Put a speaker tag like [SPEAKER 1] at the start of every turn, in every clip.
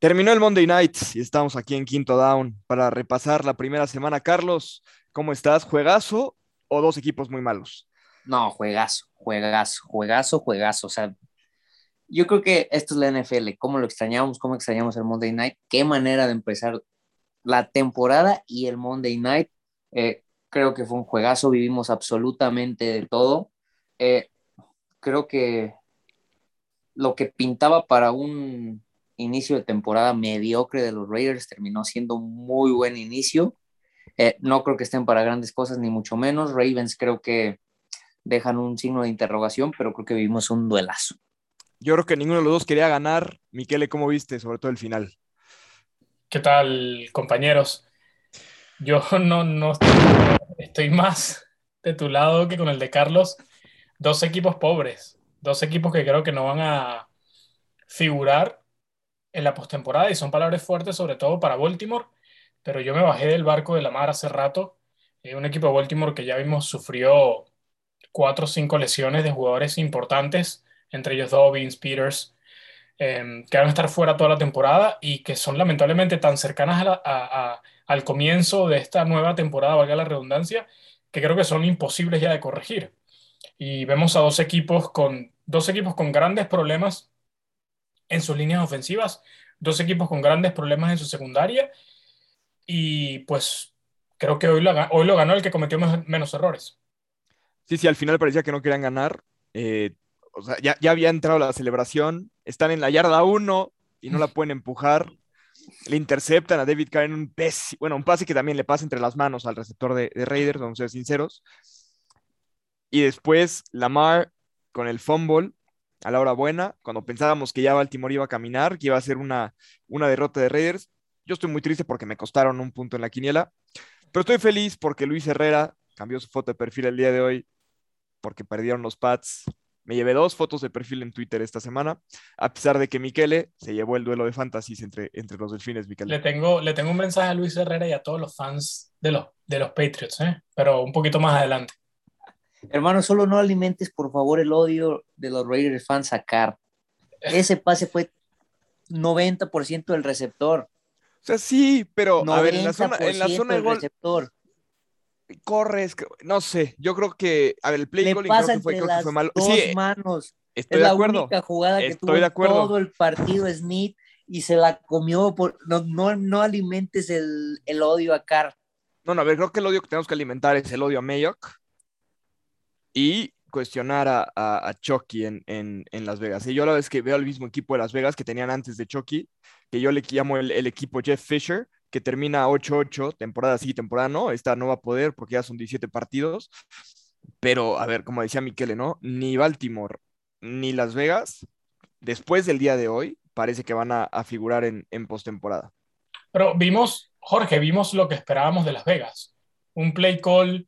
[SPEAKER 1] Terminó el Monday Night y estamos aquí en Quinto Down para repasar la primera semana. Carlos, ¿cómo estás? ¿Juegazo o dos equipos muy malos?
[SPEAKER 2] No, juegazo, juegazo, juegazo, juegazo. O sea, yo creo que esto es la NFL. ¿Cómo lo extrañamos? ¿Cómo extrañamos el Monday Night? ¿Qué manera de empezar la temporada y el Monday Night? Eh, creo que fue un juegazo. Vivimos absolutamente de todo. Eh, creo que lo que pintaba para un inicio de temporada mediocre de los Raiders terminó siendo un muy buen inicio. Eh, no creo que estén para grandes cosas, ni mucho menos. Ravens creo que dejan un signo de interrogación, pero creo que vivimos un duelazo.
[SPEAKER 1] Yo creo que ninguno de los dos quería ganar. Miquele, ¿cómo viste? Sobre todo el final.
[SPEAKER 3] ¿Qué tal, compañeros? Yo no, no estoy más de tu lado que con el de Carlos. Dos equipos pobres, dos equipos que creo que no van a figurar en la postemporada y son palabras fuertes sobre todo para Baltimore, pero yo me bajé del barco de la mar hace rato. Eh, un equipo de Baltimore que ya vimos sufrió cuatro o cinco lesiones de jugadores importantes, entre ellos Dobbins, Peters, em, que van a estar fuera toda la temporada y que son lamentablemente tan cercanas al comienzo de esta nueva temporada, valga la redundancia, que creo que son imposibles ya de corregir. Y vemos a dos equipos con, dos equipos con grandes problemas en sus líneas ofensivas, dos equipos con grandes problemas en su secundaria y pues creo que hoy lo, hoy lo ganó el que cometió menos, errores.
[SPEAKER 1] Sí, sí, al final parecía que no querían ganar. Eh, o sea, ya, ya, había entrado la celebración, están en la yarda 1 y no la pueden empujar. Le interceptan a David Carr en un pase, bueno, un pase que también le pasa entre las manos al receptor de, de Raiders, vamos a ser sinceros. Y después Lamar con el fumble a la hora buena, cuando pensábamos que ya Baltimore iba a caminar, que iba a ser una, una derrota de Raiders. Yo estoy muy triste porque me costaron un punto en la quiniela, pero estoy feliz porque Luis Herrera cambió su foto de perfil el día de hoy porque perdieron los Pats. Me llevé dos fotos de perfil en Twitter esta semana, a pesar de que Miquele se llevó el duelo de fantasies entre, entre los delfines, Miquele.
[SPEAKER 3] Le tengo, le tengo un mensaje a Luis Herrera y a todos los fans de los, de los Patriots, ¿eh? pero un poquito más adelante.
[SPEAKER 2] Hermano, solo no alimentes, por favor, el odio de los Raiders fans a Carr. Ese pase fue 90% del receptor.
[SPEAKER 1] O sea, sí, pero a ver, en la zona, en la zona de gol. Receptor. Corres, no sé, yo creo que, a ver, el play
[SPEAKER 2] goal creo que fue, creo que fue malo. Dos sí, manos.
[SPEAKER 1] Estoy
[SPEAKER 2] es
[SPEAKER 1] de acuerdo.
[SPEAKER 2] la única jugada que estoy tuvo de acuerdo. todo el partido Smith y se la comió. Por, no, no, no alimentes el, el, odio a Carr.
[SPEAKER 1] No, no, a ver, creo que el odio que tenemos que alimentar es el odio a Mayock y cuestionar a, a, Chucky en, en, Las Vegas. Y yo la vez que veo al mismo equipo de Las Vegas que tenían antes de Chucky, que yo le llamo el, el equipo Jeff Fisher, que termina 8-8, temporada sí, temporada no, esta no va a poder porque ya son 17 partidos. Pero, a ver, como decía Miquele, ¿no? Ni Baltimore ni Las Vegas, después del día de hoy, parece que van a, a figurar en, en postemporada.
[SPEAKER 3] Pero vimos, Jorge, vimos lo que esperábamos de Las Vegas. Un play call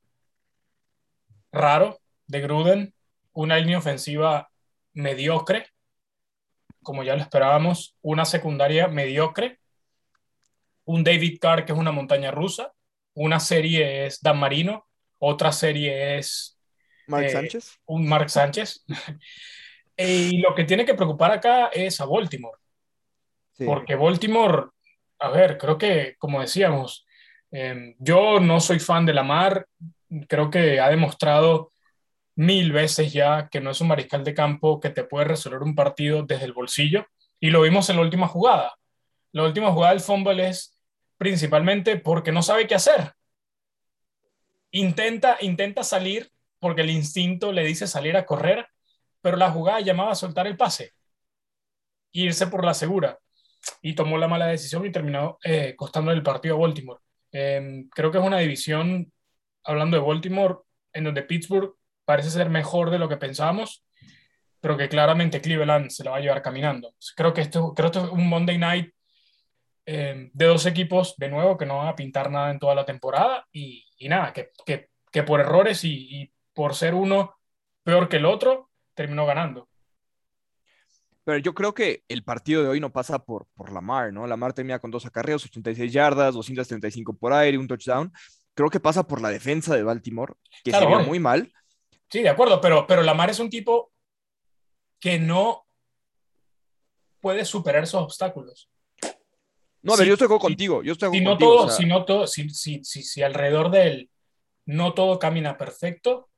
[SPEAKER 3] raro, de Gruden, una línea ofensiva mediocre, como ya lo esperábamos, una secundaria mediocre, un David Carr que es una montaña rusa, una serie es Dan Marino, otra serie es
[SPEAKER 1] Mark eh, Sánchez.
[SPEAKER 3] Un Mark Sánchez. y lo que tiene que preocupar acá es a Baltimore. Porque Baltimore, a ver, creo que, como decíamos, em, yo no soy fan de Lamar, creo que ha demostrado mil veces ya que no es un mariscal de campo que te puede resolver un partido desde el bolsillo. Y lo vimos en la última jugada. La última jugada del fumble es principalmente porque no sabe qué hacer. Intenta, intenta salir porque el instinto le dice salir a correr, pero la jugada llamaba a soltar el pase, irse por la segura. Y tomó la mala decisión y terminó eh, costando el partido a Baltimore. Em, creo que es una división, hablando de Baltimore, en donde Pittsburgh parece ser mejor de lo que pensábamos, pero que claramente Cleveland se lo va a llevar caminando. Creo que esto, creo que es un Monday Night eh, de dos equipos, de nuevo, que no van a pintar nada en toda la temporada y, y nada, que, que, que, por errores y, y, por ser uno peor que el otro, terminó ganando.
[SPEAKER 1] Pero yo creo que el partido de hoy no pasa por, por Lamar, ¿no? Lamar termina con dos acarreos, 86 yardas, 235 por aire, un touchdown. Creo que pasa por la defensa de Baltimore, que claro, se vio muy mal
[SPEAKER 3] Sí, de acuerdo, pero, pero Lamar es un tipo que no puede superar esos obstáculos.
[SPEAKER 1] No, a ver,
[SPEAKER 3] Sí,
[SPEAKER 1] yo estoy de acuerdo
[SPEAKER 3] sí.
[SPEAKER 1] contigo. Yo estoy
[SPEAKER 3] si
[SPEAKER 1] acuerdo
[SPEAKER 3] no
[SPEAKER 1] contigo.
[SPEAKER 3] todo,
[SPEAKER 1] o sea,
[SPEAKER 3] si no todo, si, si, si, si alrededor de él no todo camina perfecto,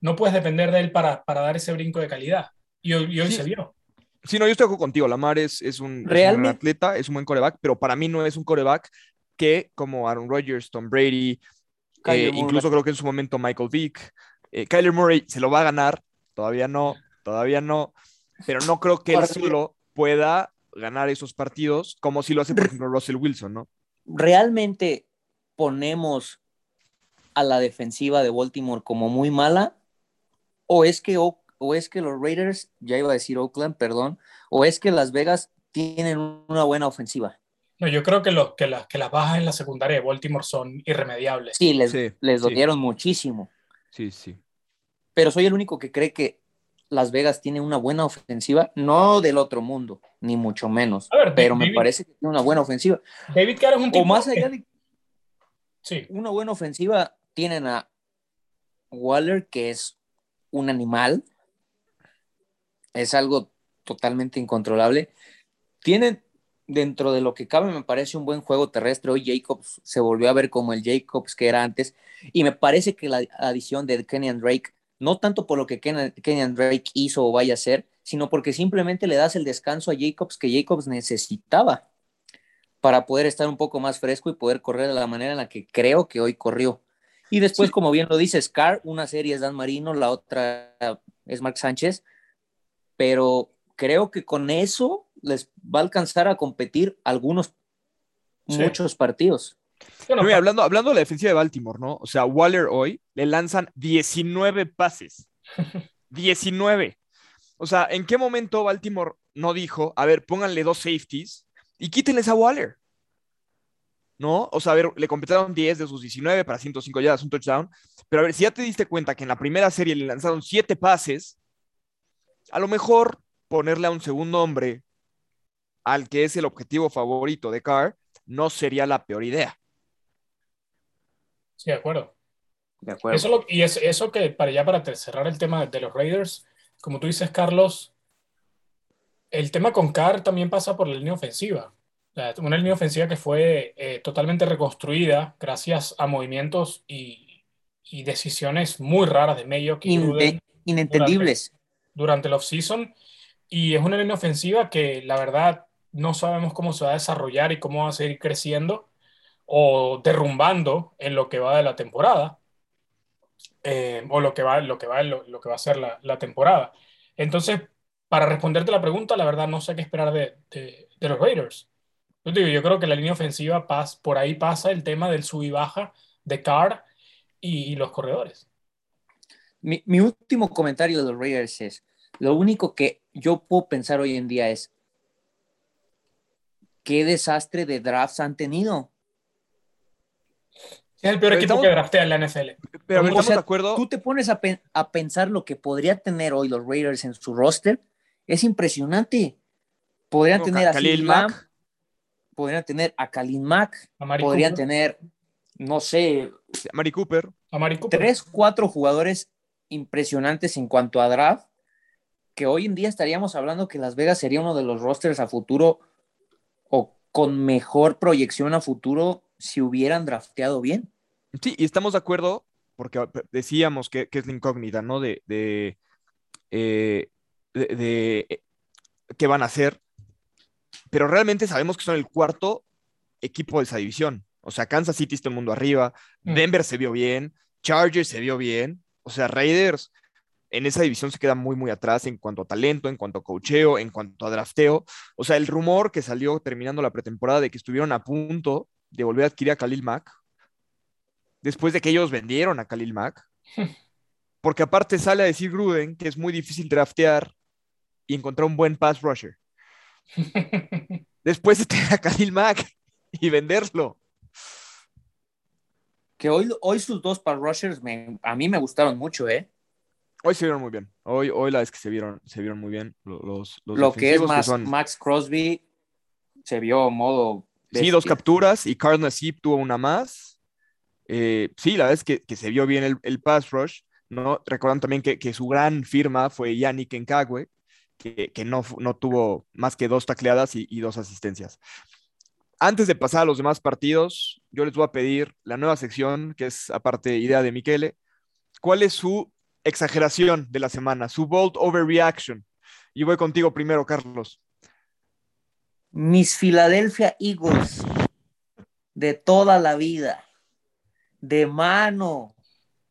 [SPEAKER 3] no puedes depender de él para, para dar ese brinco de calidad. Y hoy, y hoy
[SPEAKER 1] Sí.
[SPEAKER 3] se vio.
[SPEAKER 1] Sí, no, yo estoy de acuerdo contigo. Lamar es, es, un, es un gran atleta, es un buen coreback, pero para mí no es un coreback que, como Aaron Rodgers, Tom Brady, eh, incluso creo que en su momento Michael Vick, eh, Kyler Murray se lo va a ganar, todavía no, todavía no, pero no creo que él solo pueda ganar esos partidos como si lo hace, por ejemplo, Russell Wilson, ¿no?
[SPEAKER 2] ¿Realmente ponemos a la defensiva de Baltimore como muy mala? ¿O es que, O- o es que los Raiders, ya iba a decir Oakland, perdón, o es que Las Vegas tienen una buena ofensiva?
[SPEAKER 3] No, yo creo que, los, que, las, que las bajas en la secundaria de Baltimore son irremediables.
[SPEAKER 2] Sí, les,
[SPEAKER 1] Sí,
[SPEAKER 2] les
[SPEAKER 1] sí.
[SPEAKER 2] dolieron muchísimo.
[SPEAKER 1] Sí, sí.
[SPEAKER 2] Pero soy el único que cree que Las Vegas tiene una buena ofensiva, no del otro mundo, ni mucho menos,
[SPEAKER 3] ver,
[SPEAKER 2] pero me parece que tiene una buena ofensiva.
[SPEAKER 3] David Carr es un tipo.
[SPEAKER 2] O más allá de
[SPEAKER 3] Sí,
[SPEAKER 2] una buena ofensiva, tienen a Waller, que es un animal, es algo totalmente incontrolable. Tienen, dentro de lo que cabe, me parece un buen juego terrestre. Hoy Jacobs se volvió a ver como el Jacobs que era antes, y me parece que la adición de Kenyan Drake, no tanto por lo que Ken- Kenyan Drake hizo o vaya a hacer, sino porque simplemente le das el descanso a Jacobs que Jacobs necesitaba para poder estar un poco más fresco y poder correr de la manera en la que creo que hoy corrió. Y después,
[SPEAKER 1] Sí.
[SPEAKER 2] como bien lo dice Scar, una serie es Dan Marino, la otra es Mark Sánchez, pero creo que con eso les va a alcanzar a competir algunos,
[SPEAKER 3] Sí.
[SPEAKER 2] muchos partidos.
[SPEAKER 3] Bueno,
[SPEAKER 1] Pero mira, hablando, hablando de la defensiva de Baltimore, ¿no? O sea, Waller hoy le lanzan 19 pases. 19. O sea, ¿en qué momento Baltimore no dijo, a ver, pónganle dos safeties y quítenles a Waller? ¿No? O sea, a ver, le completaron 10 de sus 19 para 105 yardas, un touchdown. Pero a ver, si ya te diste cuenta que en la primera serie le lanzaron 7 pases, a lo mejor ponerle a un segundo hombre al que es el objetivo favorito de Carr no sería la peor idea.
[SPEAKER 3] Sí, de acuerdo.
[SPEAKER 2] De acuerdo.
[SPEAKER 3] Eso lo- y es, eso que para ya para cerrar el tema de los Raiders, como tú dices, Carlos, el tema con Carr también pasa por la línea ofensiva. Una línea ofensiva que fue eh, totalmente reconstruida gracias a movimientos y, y decisiones muy raras de Mayo y
[SPEAKER 2] Inde-
[SPEAKER 3] Gruden
[SPEAKER 2] inentendibles.
[SPEAKER 3] durante el offseason. Y es una línea ofensiva que la verdad no sabemos cómo se va a desarrollar y cómo va a seguir creciendo o derrumbando en lo que va de la temporada. eh, o lo que va, lo que va, lo, lo que va a ser la, la temporada. Entonces, para responderte la pregunta, la verdad no sé qué esperar de, de- de los Raiders. Yo, digo, yo creo que la línea ofensiva pas, por ahí pasa el tema del sub y baja de Carr y, y los corredores.
[SPEAKER 2] Mi, mi último comentario de los Raiders es, lo único que yo puedo pensar hoy en día es, ¿qué desastre de drafts han tenido?
[SPEAKER 3] Es el peor
[SPEAKER 1] Pero
[SPEAKER 3] equipo
[SPEAKER 1] estamos-
[SPEAKER 3] que draftea en la NFL.
[SPEAKER 1] Pero a ver,
[SPEAKER 2] O
[SPEAKER 1] ¿estamos
[SPEAKER 2] sea,
[SPEAKER 1] de acuerdo?
[SPEAKER 2] Tú te pones a, pen- a pensar lo que podría tener hoy los Raiders en su roster, es impresionante. Podrían
[SPEAKER 1] No,
[SPEAKER 2] tener a
[SPEAKER 1] Khalil Mack.
[SPEAKER 2] podrían tener a Kalin Mack,
[SPEAKER 3] A
[SPEAKER 2] podrían
[SPEAKER 3] Cooper.
[SPEAKER 2] tener, no sé,
[SPEAKER 1] Mari Cooper.
[SPEAKER 3] A Mari Cooper.
[SPEAKER 2] tres, cuatro jugadores impresionantes en cuanto a draft, que hoy en día estaríamos hablando que Las Vegas sería uno de los rosters a futuro o con mejor proyección a futuro si hubieran drafteado bien.
[SPEAKER 1] Sí, y estamos de acuerdo, porque decíamos que, que es la incógnita, ¿no? De, de, eh, de- de, eh, qué van a hacer, pero realmente sabemos que son el cuarto equipo de esa división. O sea, Kansas City está el mundo arriba,
[SPEAKER 3] Mm.
[SPEAKER 1] Denver se vio bien, Chargers se vio bien, o sea, Raiders en esa división se queda muy, muy atrás en cuanto a talento, en cuanto a cocheo, en cuanto a drafteo. O sea, el rumor que salió terminando la pretemporada de que estuvieron a punto de volver a adquirir a Khalil Mack, después de que ellos vendieron a Khalil Mack, porque aparte sale a decir Gruden que es muy difícil draftear y encontrar un buen pass rusher. Después de tener a Khalil Mack y venderlo.
[SPEAKER 2] Que hoy, hoy sus dos pass rushers me- a mí me gustaron mucho, ¿eh?
[SPEAKER 1] Hoy se vieron muy bien. Hoy, hoy la vez que se vieron, se vieron muy bien lo- los, los
[SPEAKER 2] Lo que es más,
[SPEAKER 1] son-
[SPEAKER 2] Max Crosby se vio modo.
[SPEAKER 1] Sí, dos
[SPEAKER 2] bestia.
[SPEAKER 1] capturas y Carl Nassib tuvo una más. Eh, sí, la verdad es que, que se vio bien el, el pass rush. ¿no? Recuerdan también que, que su gran firma fue Yannick Nkagwe, que, que no, no tuvo más que dos tacleadas y, y dos asistencias. Antes de pasar a los demás partidos, yo les voy a pedir la nueva sección, que es aparte idea de Miquele. ¿Cuál es su exageración de la semana, su bold overreaction? Y voy contigo primero, Carlos.
[SPEAKER 2] Mis Philadelphia Eagles de toda la vida, de mano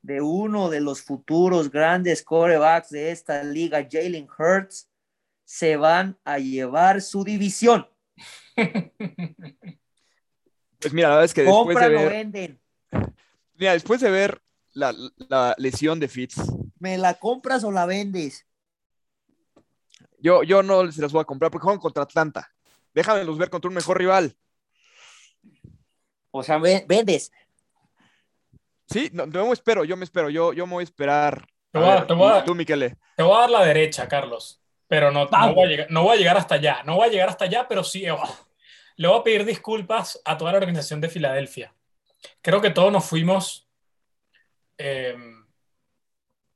[SPEAKER 2] de uno de los futuros grandes corebacks de esta liga, Jalen Hurts, se van a llevar su división.
[SPEAKER 1] Pues mira, la verdad es que después
[SPEAKER 2] Compran
[SPEAKER 1] de
[SPEAKER 2] o
[SPEAKER 1] ver,
[SPEAKER 2] venden.
[SPEAKER 1] mira, después de ver la, la lesión de Fitz,
[SPEAKER 2] ¿Me la compras o la vendes?
[SPEAKER 1] yo, yo no se las voy a comprar porque juegan contra Atlanta. Déjamelos ver contra un mejor rival.
[SPEAKER 2] O sea, ve- vendes.
[SPEAKER 1] Sí, no, yo me espero, yo me espero, yo, yo me voy a esperar.
[SPEAKER 3] Te
[SPEAKER 1] A
[SPEAKER 3] voy a-
[SPEAKER 1] ver,
[SPEAKER 3] te voy a-
[SPEAKER 1] y tú, Miquele.
[SPEAKER 3] Te voy a dar la derecha, Carlos, pero no, no, voy a llegar, no voy a llegar hasta allá. No voy a llegar hasta allá, pero sí. oh, le voy a pedir disculpas a toda la organización de Filadelfia. Creo que todos nos fuimos eh,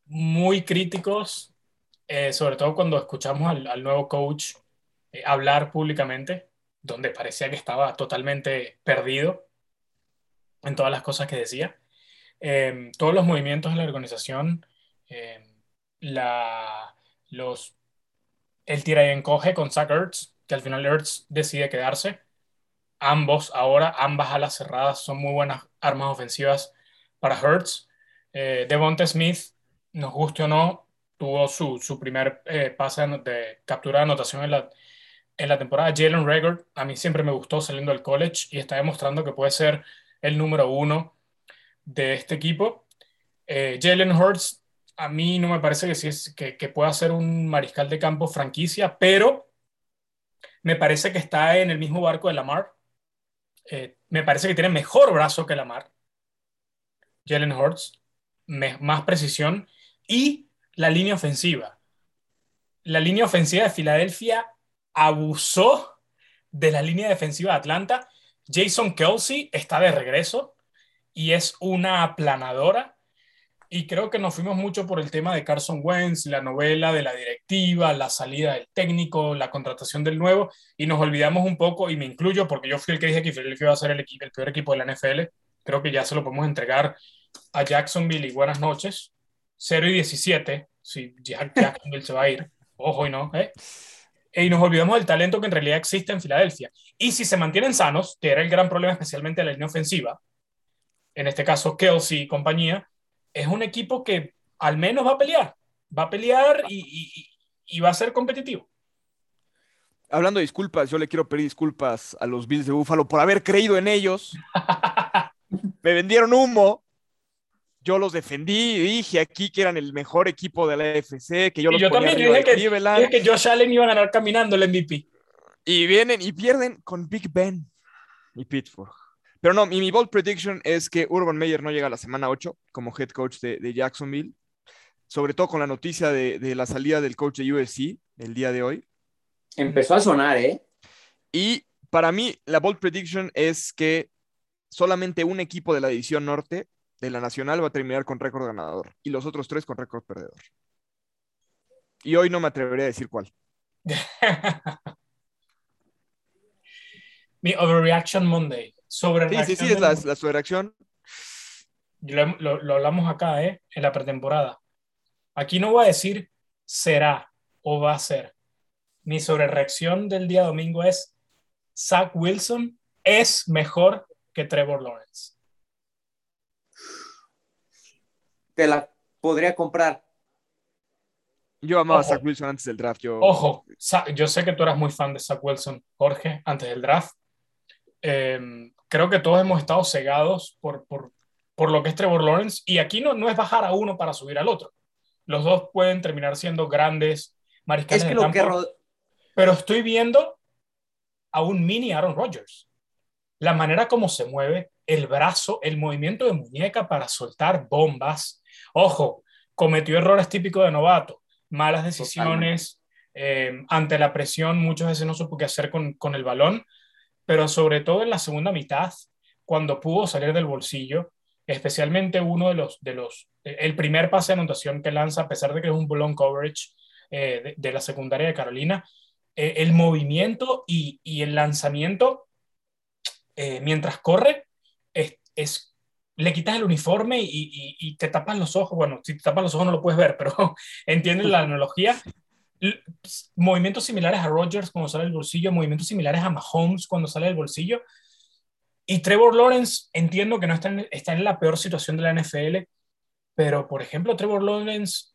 [SPEAKER 3] muy críticos, eh, sobre todo cuando escuchamos al, al nuevo coach eh, hablar públicamente, donde parecía que estaba totalmente perdido en todas las cosas que decía. Eh, todos los movimientos de la organización, eh, la, los, el tira y encoge con Zach Ertz, que al final Ertz decide quedarse. Ambos ahora, ambas alas cerradas son muy buenas armas ofensivas para Hurts. Eh, Smith, nos guste o no, tuvo su, su primer eh, pase de captura de anotación en la, en la temporada. Jalen Rager, a mí siempre me gustó saliendo del college y está demostrando que puede ser el número uno de este equipo. Eh, Jalen Hurts, a mí no me parece que, sí es, que pueda ser un mariscal de campo franquicia, pero me parece que está en el mismo barco de Lamar. Eh, me parece que tiene mejor brazo que Lamar. Jalen Hurts, me- más precisión y la línea ofensiva. La línea ofensiva de Filadelfia abusó de la línea defensiva de Atlanta. Jason Kelsey está de regreso y es una aplanadora. Y creo que nos fuimos mucho por el tema de Carson Wentz, la novela de la directiva, la salida del técnico, la contratación del nuevo, y nos olvidamos un poco, y me incluyo porque yo fui el que dije que Philadelphia iba a ser el, equipo, el peor equipo de la NFL. Creo que ya se lo podemos entregar a Jacksonville y buenas noches. 0 y 17, si Jack- Jacksonville se va a ir, ojo y no, ¿eh? Y nos olvidamos del talento que en realidad existe en Filadelfia. Y si se mantienen sanos, que era el gran problema especialmente de la línea ofensiva, en este caso Kelsey y compañía, es un equipo que al menos va a pelear, va a pelear y, y- va a ser competitivo.
[SPEAKER 1] Hablando de disculpas, yo le quiero pedir disculpas a los Bills de Buffalo por haber creído en ellos. Me vendieron humo. Yo los defendí y dije aquí que eran el mejor equipo de la AFC, que yo
[SPEAKER 3] Y
[SPEAKER 1] los
[SPEAKER 3] yo
[SPEAKER 1] ponía
[SPEAKER 3] también dije que, dije que Josh Allen iba a ganar caminando el MVP.
[SPEAKER 1] Y vienen y pierden con Big Ben y Pittsburgh. Pero no, mi, mi bold prediction es que Urban Meyer no llega a la semana 8 como head coach de, de Jacksonville, sobre todo con la noticia de, de la salida del coach de USC el día de hoy.
[SPEAKER 2] Empezó a sonar, ¿eh?
[SPEAKER 1] Y para mí, la bold prediction es que solamente un equipo de la división norte de la nacional va a terminar con récord ganador y los otros tres con récord perdedor. Y hoy no me atreveré a decir cuál.
[SPEAKER 3] Mi Overreaction Monday. Sobre
[SPEAKER 1] Sí, sí, sí, es la, la
[SPEAKER 3] lo- lo hablamos acá, ¿eh? En la pretemporada. Aquí no voy a decir será o va a ser. Mi sobrereacción del día domingo es Zach Wilson es mejor que Trevor Lawrence.
[SPEAKER 2] Te la podría comprar.
[SPEAKER 1] Yo amaba a
[SPEAKER 3] Ojo.
[SPEAKER 1] Zach Wilson antes del draft. Yo,
[SPEAKER 3] Ojo, yo sé que tú eras muy fan de Zach Wilson, Jorge, antes del draft. Eh, creo que todos hemos estado cegados por, por, por lo que es Trevor Lawrence y aquí no, no es bajar a uno para subir al otro. Los dos pueden terminar siendo grandes mariscales
[SPEAKER 2] Es que
[SPEAKER 3] de
[SPEAKER 2] lo que
[SPEAKER 3] campo,
[SPEAKER 2] ro-
[SPEAKER 3] pero estoy viendo a un mini Aaron Rodgers. La manera como se mueve, el brazo, el movimiento de muñeca para soltar bombas. Ojo, cometió errores típicos de novato, malas decisiones, eh, ante la presión muchas veces no supo qué hacer con, con el balón, pero sobre todo en la segunda mitad, cuando pudo salir del bolsillo, especialmente uno de los, de los, el primer pase de anotación que lanza, a pesar de que es un blown coverage eh, de, de la secundaria de Carolina, eh, el movimiento y, y el lanzamiento eh, mientras corre, es, es, le quitas el uniforme y, te tapas los ojos. Bueno, si te tapas los ojos no lo puedes ver, pero entiendes la analogía. Movimientos similares a Rodgers cuando sale del bolsillo, movimientos similares a Mahomes cuando sale del bolsillo. Y Trevor Lawrence, entiendo que no está en, la peor situación de la NFL, pero por ejemplo, Trevor Lawrence,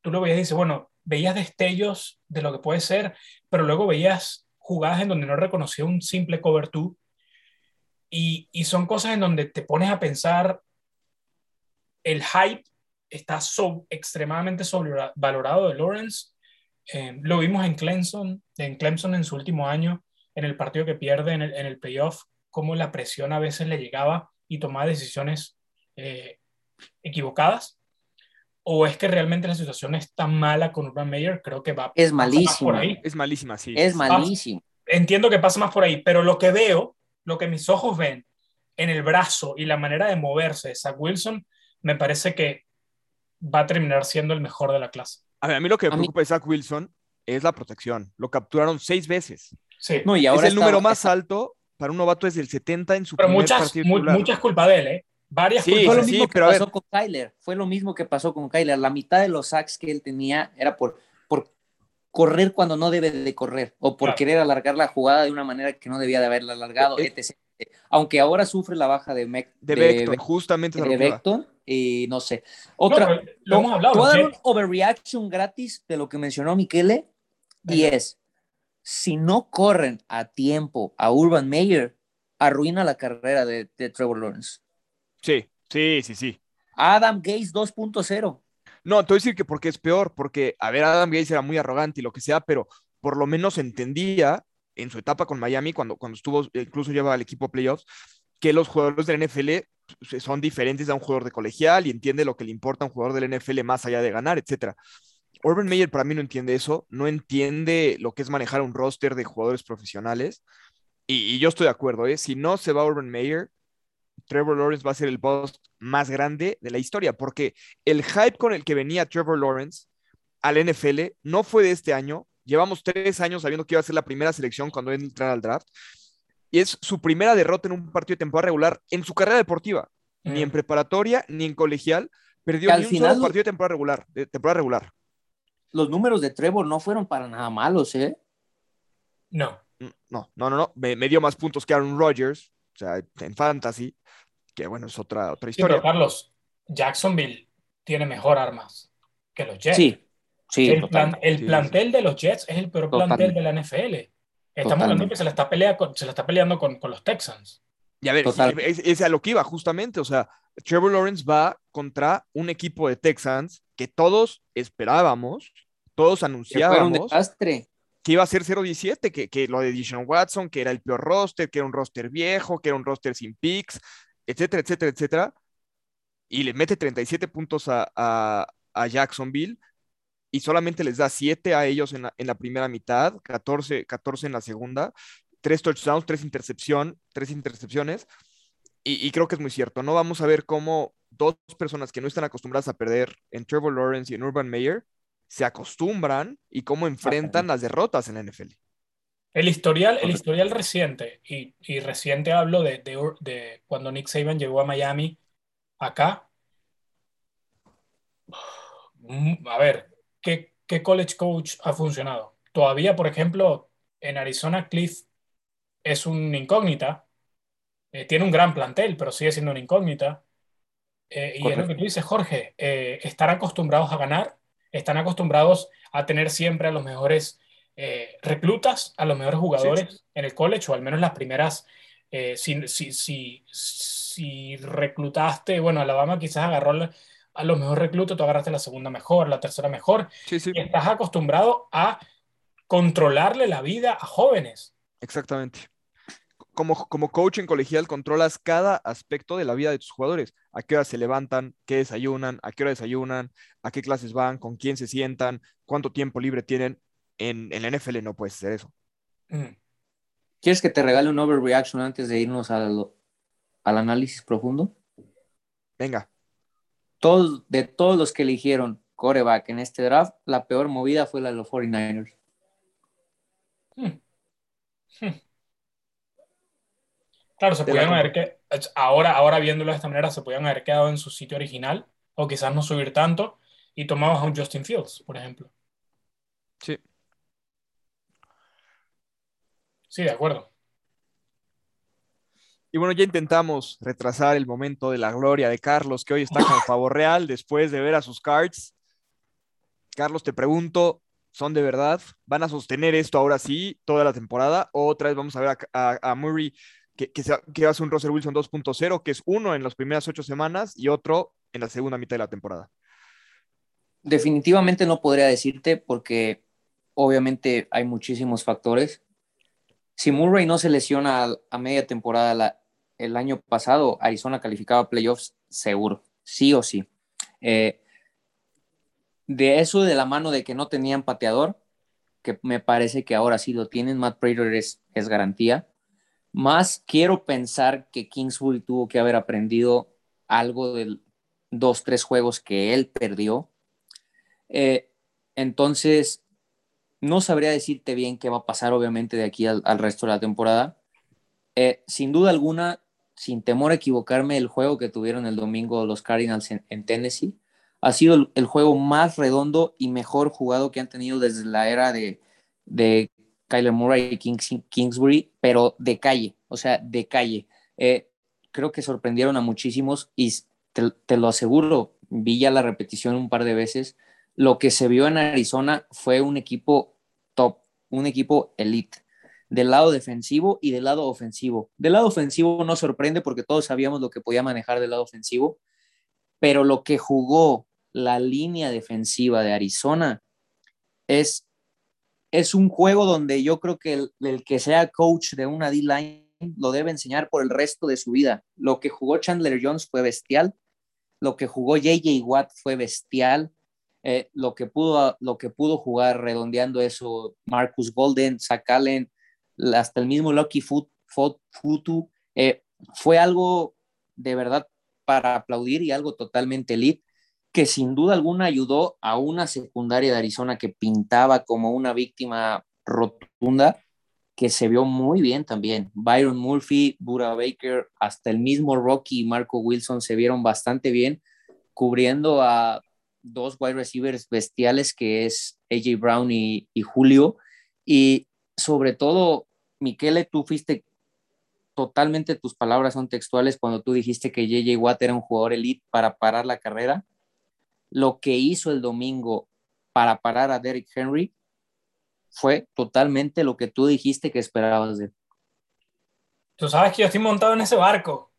[SPEAKER 3] tú lo veías y dices, bueno, veías destellos de lo que puede ser, pero luego veías jugadas en donde no reconocía un simple cover 2 y, y, son cosas en donde te pones a pensar, el hype está so, extremadamente sobrevalorado de Lawrence. Eh, lo vimos en Clemson, en Clemson en su último año, en el partido que pierde en el, en el playoff, cómo la presión a veces le llegaba y tomaba decisiones eh, equivocadas. ¿O es que realmente la situación es tan mala con Urban Meyer? Creo que va
[SPEAKER 2] es malísima.
[SPEAKER 3] por ahí.
[SPEAKER 1] Es malísima, sí.
[SPEAKER 2] Es malísimo.
[SPEAKER 3] Entiendo que pasa más por ahí, pero lo que veo lo que mis ojos ven en el brazo y la manera de moverse de Zach Wilson, me parece que va a terminar siendo el mejor de la clase.
[SPEAKER 1] A, ver, a mí lo que me preocupa de Zach Wilson es la protección. Lo capturaron seis veces.
[SPEAKER 3] Sí.
[SPEAKER 2] No, y ahora
[SPEAKER 1] es el
[SPEAKER 2] está,
[SPEAKER 1] número más alto para un novato desde el 70 en su
[SPEAKER 3] pero
[SPEAKER 1] primer
[SPEAKER 3] muchas,
[SPEAKER 1] partido
[SPEAKER 3] mu muchas culpa de él, ¿eh? Varias
[SPEAKER 1] Sí,
[SPEAKER 2] Fue
[SPEAKER 3] culpas.
[SPEAKER 2] lo
[SPEAKER 1] sí,
[SPEAKER 2] mismo que
[SPEAKER 1] pero a ver.
[SPEAKER 2] pasó con Kyler. Fue lo mismo que pasó con Kyler. La mitad de los sacks que él tenía era por, por correr cuando no debe de correr o por
[SPEAKER 3] Claro.
[SPEAKER 2] querer alargar la jugada de una manera que no debía de haberla alargado,
[SPEAKER 1] Eh,
[SPEAKER 2] etc. Aunque ahora sufre la baja de, Mec-
[SPEAKER 1] De justamente
[SPEAKER 2] de. Beckton, y no sé.
[SPEAKER 3] No,
[SPEAKER 2] Otra,
[SPEAKER 3] pero lo hemos hablado.
[SPEAKER 2] Voy a dar un
[SPEAKER 3] Jets.
[SPEAKER 2] overreaction gratis de lo que mencionó Miquele y es, si no corren a tiempo a Urban Meyer, arruina la carrera de, de Trevor Lawrence.
[SPEAKER 1] Sí, sí, sí, sí.
[SPEAKER 2] Adam Gates 2.0.
[SPEAKER 1] No, te voy decir que porque es peor, porque, a ver, Adam Gates era muy arrogante y lo que sea, pero por lo menos entendía en su etapa con Miami, cuando, cuando estuvo, incluso lleva al equipo playoffs, que los jugadores del NFL son diferentes a un jugador de colegial y entiende lo que le importa a un jugador del NFL más allá de ganar, etcétera. Urban Meyer para mí no entiende eso, no entiende lo que es manejar un roster de jugadores profesionales. Y, y yo estoy de acuerdo, ¿eh? si no se va Urban Meyer, Trevor Lawrence va a ser el boss más grande de la historia, porque el hype con el que venía Trevor Lawrence al NFL no fue de este año. Llevamos tres años sabiendo que iba a ser la primera selección cuando él entrara al draft. Y es su primera derrota en un partido de temporada regular en su carrera deportiva,
[SPEAKER 3] Mm.
[SPEAKER 1] ni en preparatoria ni en colegial. Perdió ni
[SPEAKER 2] al
[SPEAKER 1] un
[SPEAKER 2] final-
[SPEAKER 1] solo partido de temporada regular. De temporada regular.
[SPEAKER 2] Los números de Trevor no fueron para nada malos, ¿eh?
[SPEAKER 3] No.
[SPEAKER 1] Mm, No, no, no, no. Me, me dio más puntos que Aaron Rodgers, sea, en fantasy, que bueno, es otra, otra
[SPEAKER 3] Sí, pero
[SPEAKER 1] historia.
[SPEAKER 3] Carlos, Jacksonville tiene mejor armas que los Jets.
[SPEAKER 2] Sí, sí,
[SPEAKER 3] el, plan- el
[SPEAKER 1] Sí, sí,
[SPEAKER 3] plantel de los Jets es el peor
[SPEAKER 2] Totalmente.
[SPEAKER 3] plantel de la NFL. Estamos hablando que se la está, pelea con- se la está peleando con, con los Texans.
[SPEAKER 1] Y a ver, es, es a lo que iba, justamente. O sea, Trevor Lawrence va contra un equipo de Texans que todos esperábamos, todos
[SPEAKER 2] Que fueron un
[SPEAKER 1] anunciábamos
[SPEAKER 2] desastre.
[SPEAKER 1] Que iba a ser 0-17, que, que lo de Deshaun Watson, que era el peor roster, que era un roster viejo, que era un roster sin picks, etcétera, etcétera, etcétera. Y le mete 37 puntos a, a, a Jacksonville y solamente les da 7 a ellos en la, en la primera mitad, 14, 14 en la segunda, 3 touchdowns, 3 intercepción, tres intercepciones. Y, y creo que es muy cierto, ¿no? Vamos a ver cómo dos personas que no están acostumbradas a perder en Trevor Lawrence y en Urban Meyer se acostumbran y cómo enfrentan las derrotas en la NFL.
[SPEAKER 3] El historial, el historial reciente, y, y reciente hablo de, de, cuando Nick Saban llegó a Miami, acá. Mm, A ver, ¿qué, qué college coach ha funcionado? Todavía, por ejemplo, en Arizona, Cliff es un incógnita. Eh, tiene un gran plantel, pero sigue siendo una incógnita. Eh, y es lo que tú dices, Jorge, eh, están acostumbrados a ganar, están acostumbrados a tener siempre a los mejores eh, reclutas, a los mejores jugadores en el college, o al menos las primeras, eh, si, si, si, si reclutaste, bueno, Alabama quizás agarró la- a los mejores reclutas, tú agarraste la segunda mejor, la tercera mejor,
[SPEAKER 1] Sí, sí,
[SPEAKER 3] y estás acostumbrado a controlarle la vida a jóvenes.
[SPEAKER 1] exactamente. Como, como coach en colegial controlas cada aspecto de la vida de tus jugadores. A qué hora se levantan, qué desayunan, a qué hora desayunan, a qué clases van, con quién se sientan, cuánto tiempo libre tienen. En, en la NFL no puedes hacer eso.
[SPEAKER 3] Mm.
[SPEAKER 2] ¿Quieres que te regale un overreaction antes de irnos al, al análisis profundo?
[SPEAKER 1] Venga,
[SPEAKER 2] Todos, de todos los que eligieron coreback en este draft, la peor movida fue la de los 49ers.
[SPEAKER 3] Mm. Mm. Claro, se podían haber que ahora, ahora viéndolo de esta manera, se podían haber quedado en su sitio original o quizás no subir tanto y tomabas a un Justin Fields, por ejemplo.
[SPEAKER 1] Sí.
[SPEAKER 3] Sí, de acuerdo.
[SPEAKER 1] Y bueno, ya intentamos retrasar el momento de la gloria de Carlos, que hoy está como pavo real después de ver a sus cards. Carlos, te pregunto, ¿son de verdad? ¿Van a sostener esto ahora sí toda la temporada? ¿O otra vez vamos a ver a, a- a Murray que, que, se- que hace un Russell Wilson 2.0, que es uno en las primeras ocho semanas y otro en la segunda mitad de la temporada?
[SPEAKER 2] Definitivamente no podría decirte porque obviamente hay muchísimos factores. Si Murray no se lesiona a, a media temporada el año pasado, Arizona calificaba a playoffs seguro, sí o sí. Eh, de eso de la mano de que no tenían pateador, que me parece que ahora sí lo tienen, Matt Prater es, es garantía. Más quiero pensar que Kingsbury tuvo que haber aprendido algo de dos, tres juegos que él perdió. Eh, entonces, no sabría decirte bien qué va a pasar, obviamente, de aquí al, resto de la temporada. Eh, sin duda alguna, sin temor a equivocarme, el juego que tuvieron el domingo los Cardinals en, en Tennessee ha sido el, el, juego más redondo y mejor jugado que han tenido desde la era de, de Kyler Murray y Kings, Kingsbury, pero de calle, o sea, de calle. Eh, creo que sorprendieron a muchísimos y te, te, lo aseguro, vi ya la repetición un par de veces. Lo que se vio en Arizona fue un equipo top, un equipo elite, del lado defensivo y del lado ofensivo. Del lado ofensivo no sorprende porque todos sabíamos lo que podía manejar del lado ofensivo, pero lo que jugó la línea defensiva de Arizona es, es un juego donde yo creo que el, que sea coach de una D-line lo debe enseñar por el resto de su vida. Lo que jugó Chandler Jones fue bestial, lo que jugó JJ Watt fue bestial, eh, lo, que pudo, lo que pudo jugar redondeando eso Marcus Golden, Zach Allen, hasta el mismo Lucky Foot, Foot, Futu, eh, fue algo de verdad para aplaudir y algo totalmente elite que sin duda alguna ayudó a una secundaria de Arizona que pintaba como una víctima rotunda, que se vio muy bien también. Byron Murphy, Bura Baker, hasta el mismo Rocky y Marco Wilson se vieron bastante bien, cubriendo a dos wide receivers bestiales que es AJ Brown y, y Julio. Y sobre todo, Miquele, tú fuiste totalmente, tus palabras son textuales cuando tú dijiste que JJ Watt era un jugador elite para parar la carrera lo que hizo el domingo para parar a Derrick Henry fue totalmente lo que tú dijiste que esperabas de él.
[SPEAKER 3] Tú sabes que yo estoy montado en ese barco,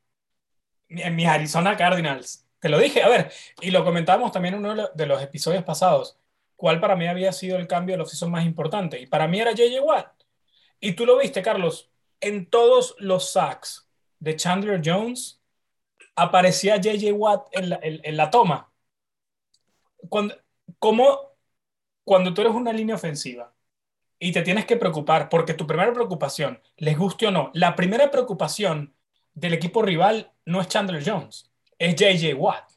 [SPEAKER 3] en mis Arizona Cardinals. Te lo dije, a ver, y lo comentábamos también en uno de los episodios pasados, cuál para mí había sido el cambio de la más importante. Y para mí era JJ Watt. Y tú lo viste, Carlos, en todos los sacks de Chandler Jones aparecía JJ Watt en, en la toma cuando, como cuando tú eres una línea ofensiva y te tienes que preocupar, porque tu primera preocupación, les guste o no, la primera preocupación del equipo rival no es Chandler Jones, es JJ Watt.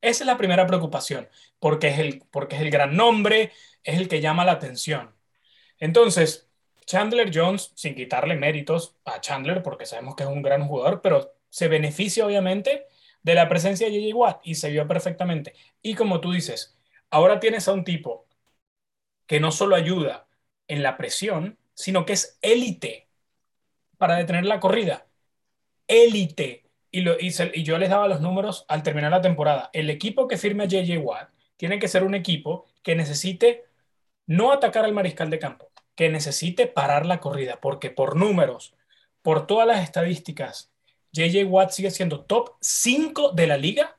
[SPEAKER 3] Esa es la primera preocupación, porque es el, porque es el gran nombre, es el que llama la atención. Entonces, Chandler Jones, sin quitarle méritos a Chandler, porque sabemos que es un gran jugador, pero se beneficia obviamente de la presencia de JJ Watt y se vio perfectamente. Y como tú dices, ahora tienes a un tipo que no solo ayuda en la presión, sino que es élite para detener la corrida. Élite. Y, lo, y, yo les daba los números al terminar la temporada. El equipo que firme a JJ Watt tiene que ser un equipo que necesite no atacar al mariscal de campo, que necesite parar la corrida, porque por números, por todas las estadísticas, JJ Watt sigue siendo top 5 de la liga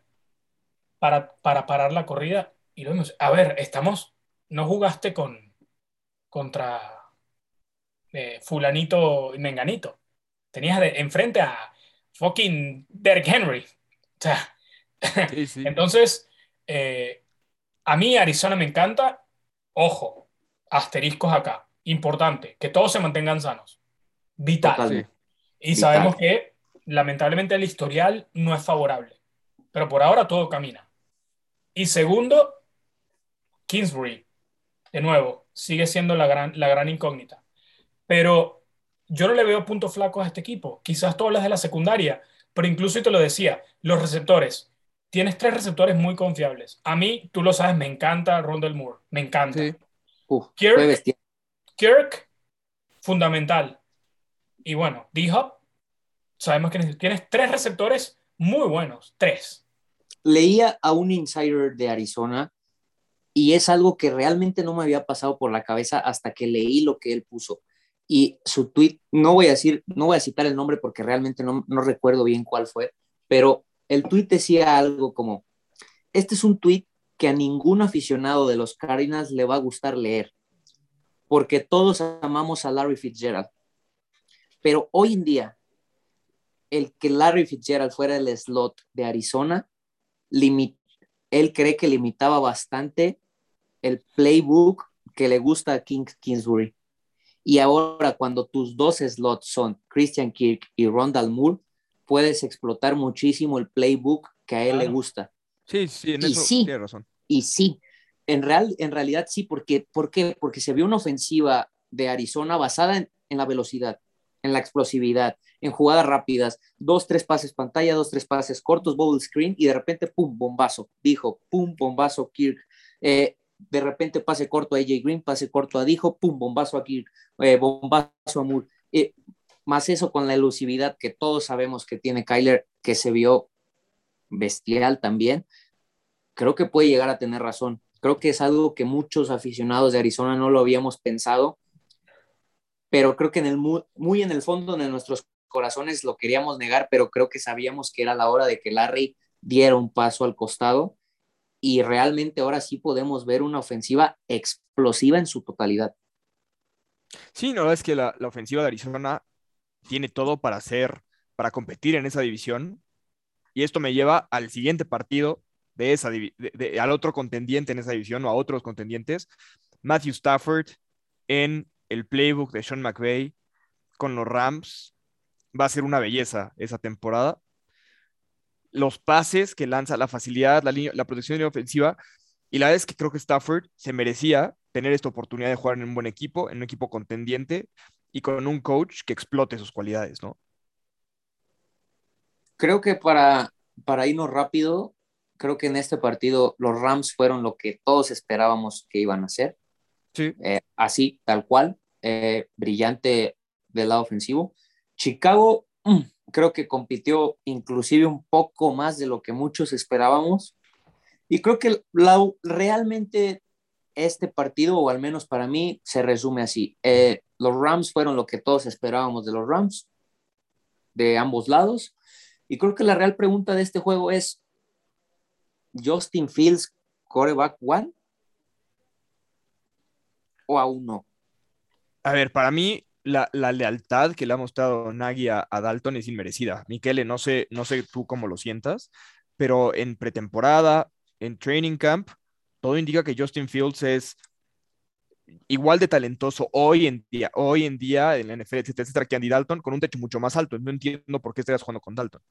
[SPEAKER 3] para, para parar la corrida. Y lo vemos. A ver, estamos. No jugaste con contra eh, Fulanito y Menganito. Tenías de, enfrente a fucking Derek Henry. O sea, sí, sí. entonces, eh, a mí Arizona me encanta. Ojo, asteriscos acá. Importante, que todos se mantengan sanos. Vital. Y Vital. sabemos que lamentablemente el historial no es favorable. Pero por ahora todo camina. Y segundo, Kingsbury, de nuevo, sigue siendo la gran, la gran incógnita. Pero yo no le veo puntos flacos a este equipo. Quizás tú hablas de la secundaria, pero incluso y te lo decía, los receptores. Tienes tres receptores muy confiables. A mí, tú lo sabes, me encanta Rondell Moore. Me encanta.
[SPEAKER 1] Sí.
[SPEAKER 2] Uf,
[SPEAKER 3] Kirk-. Kirk, fundamental. Y bueno, D-Hop, sabemos que tienes tres receptores muy buenos. Tres.
[SPEAKER 2] Leía a un insider de Arizona y es algo que realmente no me había pasado por la cabeza hasta que leí lo que él puso. Y su tweet, no voy a decir, no voy a citar el nombre porque realmente no, no recuerdo bien cuál fue, pero el tweet decía algo como, este es un tweet que a ningún aficionado de los Cardinals le va a gustar leer, porque todos amamos a Larry Fitzgerald. Pero hoy en día, el que Larry Fitzgerald fuera el slot de Arizona, él cree que limitaba bastante el playbook que le gusta a King Kingsbury. Y ahora, cuando tus dos slots son Christian Kirk y Rondal Moore, puedes explotar muchísimo el playbook que a él le gusta.
[SPEAKER 1] Sí, sí, en
[SPEAKER 2] Y
[SPEAKER 1] eso
[SPEAKER 2] sí.
[SPEAKER 1] tiene razón.
[SPEAKER 2] Y sí, en, real, en realidad sí, porque, ¿por qué? Porque se vio una ofensiva de Arizona basada en, en la velocidad, en la explosividad, en jugadas rápidas, dos, tres pases pantalla, dos, tres pases cortos, bubble screen, y de repente, pum, bombazo, dijo, pum, bombazo, Kirk. Eh, de repente pase corto a AJ Green, pase corto a Dijo, pum, bombazo a Kirk, eh, bombazo a Moore. Eh, más eso con la elusividad que todos sabemos que tiene Kyler, que se vio bestial también, creo que puede llegar a tener razón. Creo que es algo que muchos aficionados de Arizona no lo habíamos pensado, pero creo que en el muy, muy en el fondo de nuestros corazones lo queríamos negar, pero creo que sabíamos que era la hora de que Larry diera un paso al costado y realmente ahora sí podemos ver una ofensiva explosiva en su totalidad.
[SPEAKER 1] Sí, la verdad es que la, ofensiva de Arizona tiene todo para hacer, para competir en esa división. Y esto me lleva al siguiente partido de esa de- al otro contendiente en esa división o a otros contendientes. Matthew Stafford en el playbook de Sean McVay con los Rams. Va a ser una belleza esa temporada. Los pases que lanza, la facilidad, la, la protección de línea ofensiva. Y la verdad es que creo que Stafford se merecía tener esta oportunidad de jugar en un buen equipo, en un equipo contendiente y con un coach que explote sus cualidades, ¿no?
[SPEAKER 2] Creo que para, para irnos rápido, creo que en este partido los Rams fueron lo que todos esperábamos que iban a hacer.
[SPEAKER 1] Sí.
[SPEAKER 2] Eh, así, tal cual, eh, brillante del lado ofensivo. Chicago mm, creo que compitió inclusive un poco más de lo que muchos esperábamos. Y creo que la, realmente este partido, o al menos para mí, se resume así. Eh, los Rams fueron lo que todos esperábamos de los Rams, de ambos lados. Y creo que la real pregunta de este juego es, ¿Justin Fields, coreback one? ¿O aún no?
[SPEAKER 1] A ver, para mí la, la lealtad que le ha mostrado Nagy a, Dalton es inmerecida. Miquele, no sé, no sé tú cómo lo sientas, pero en pretemporada, en training camp, todo indica que Justin Fields es igual de talentoso hoy en día, hoy en día en la NFL, etcétera, etcétera, que Andy Dalton con un techo mucho más alto. No entiendo por qué estarías jugando con Dalton.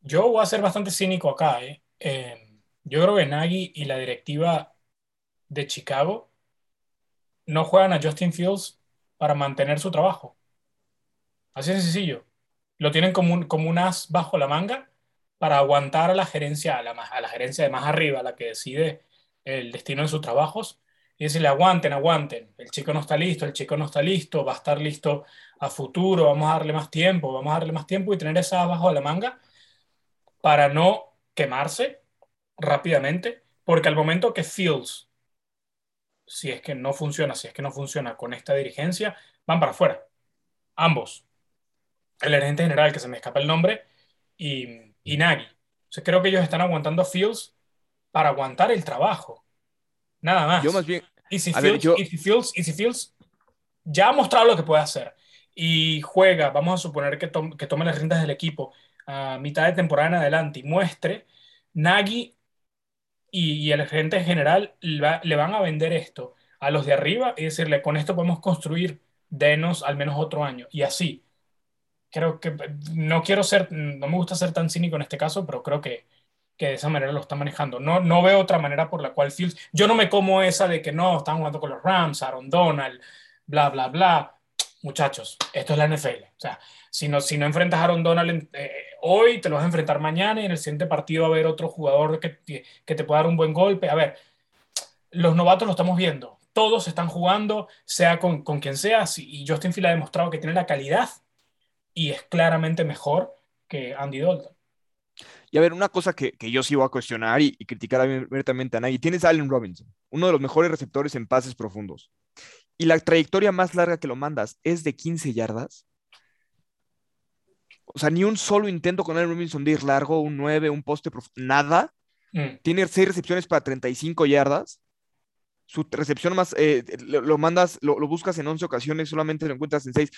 [SPEAKER 3] Yo voy a ser bastante cínico acá. ¿eh? Eh, yo creo que Nagy y la directiva de Chicago no juegan a Justin Fields para mantener su trabajo. Así de sencillo. Lo tienen como un, como as bajo la manga para aguantar a la gerencia, a la, gerencia de más arriba, la que decide el destino de sus trabajos, y decirle, aguanten, aguanten, el chico no está listo, el chico no está listo, va a estar listo a futuro, vamos a darle más tiempo, vamos a darle más tiempo y tener esa bajo la manga para no quemarse rápidamente, porque al momento que Fields, si es que no funciona, si es que no funciona con esta dirigencia, van para afuera. Ambos. El gerente general, que se me escapa el nombre, y, y Nagy. O sea, creo que ellos están aguantando a Fields para aguantar el trabajo. Nada más.
[SPEAKER 1] Yo más bien,
[SPEAKER 3] Y si,
[SPEAKER 1] ver,
[SPEAKER 3] Fields,
[SPEAKER 1] yo-
[SPEAKER 3] y si Fields, y si Fields ya ha mostrado lo que puede hacer y juega, vamos a suponer que, tom- que tome las riendas del equipo a mitad de temporada en adelante y muestre, Nagy y, y el gerente general le, va- le van a vender esto a los de arriba y decirle, con esto podemos construir, denos al menos otro año. Y así. Creo que no quiero ser, no me gusta ser tan cínico en este caso, pero creo que, que de esa manera lo está manejando. No, no veo otra manera por la cual Fields, yo no me como esa de que no, están jugando con los Rams, Aaron Donald, bla, bla, bla. Muchachos, esto es la NFL. O sea, si no, si no enfrentas a Aaron Donald eh, hoy, te lo vas a enfrentar mañana y en el siguiente partido va a haber otro jugador que, que te pueda dar un buen golpe. A ver, los novatos lo estamos viendo. Todos están jugando, sea con, con quien sea, y Justin Field ha demostrado que tiene la calidad y es claramente mejor que Andy Dalton.
[SPEAKER 1] Y a ver, una cosa que, que yo sí voy a cuestionar y, criticar abiertamente a nadie. Tienes a Allen Robinson, uno de los mejores receptores en pases profundos. Y la trayectoria más larga que lo mandas es de 15 yardas. O sea, ni un solo intento con Allen Robinson de ir largo, un 9, un poste profundo, nada. Mm. Tiene 6 recepciones para 35 yardas. Su recepción más, eh, lo, mandas, lo, buscas en 11 ocasiones, solamente lo encuentras en 6.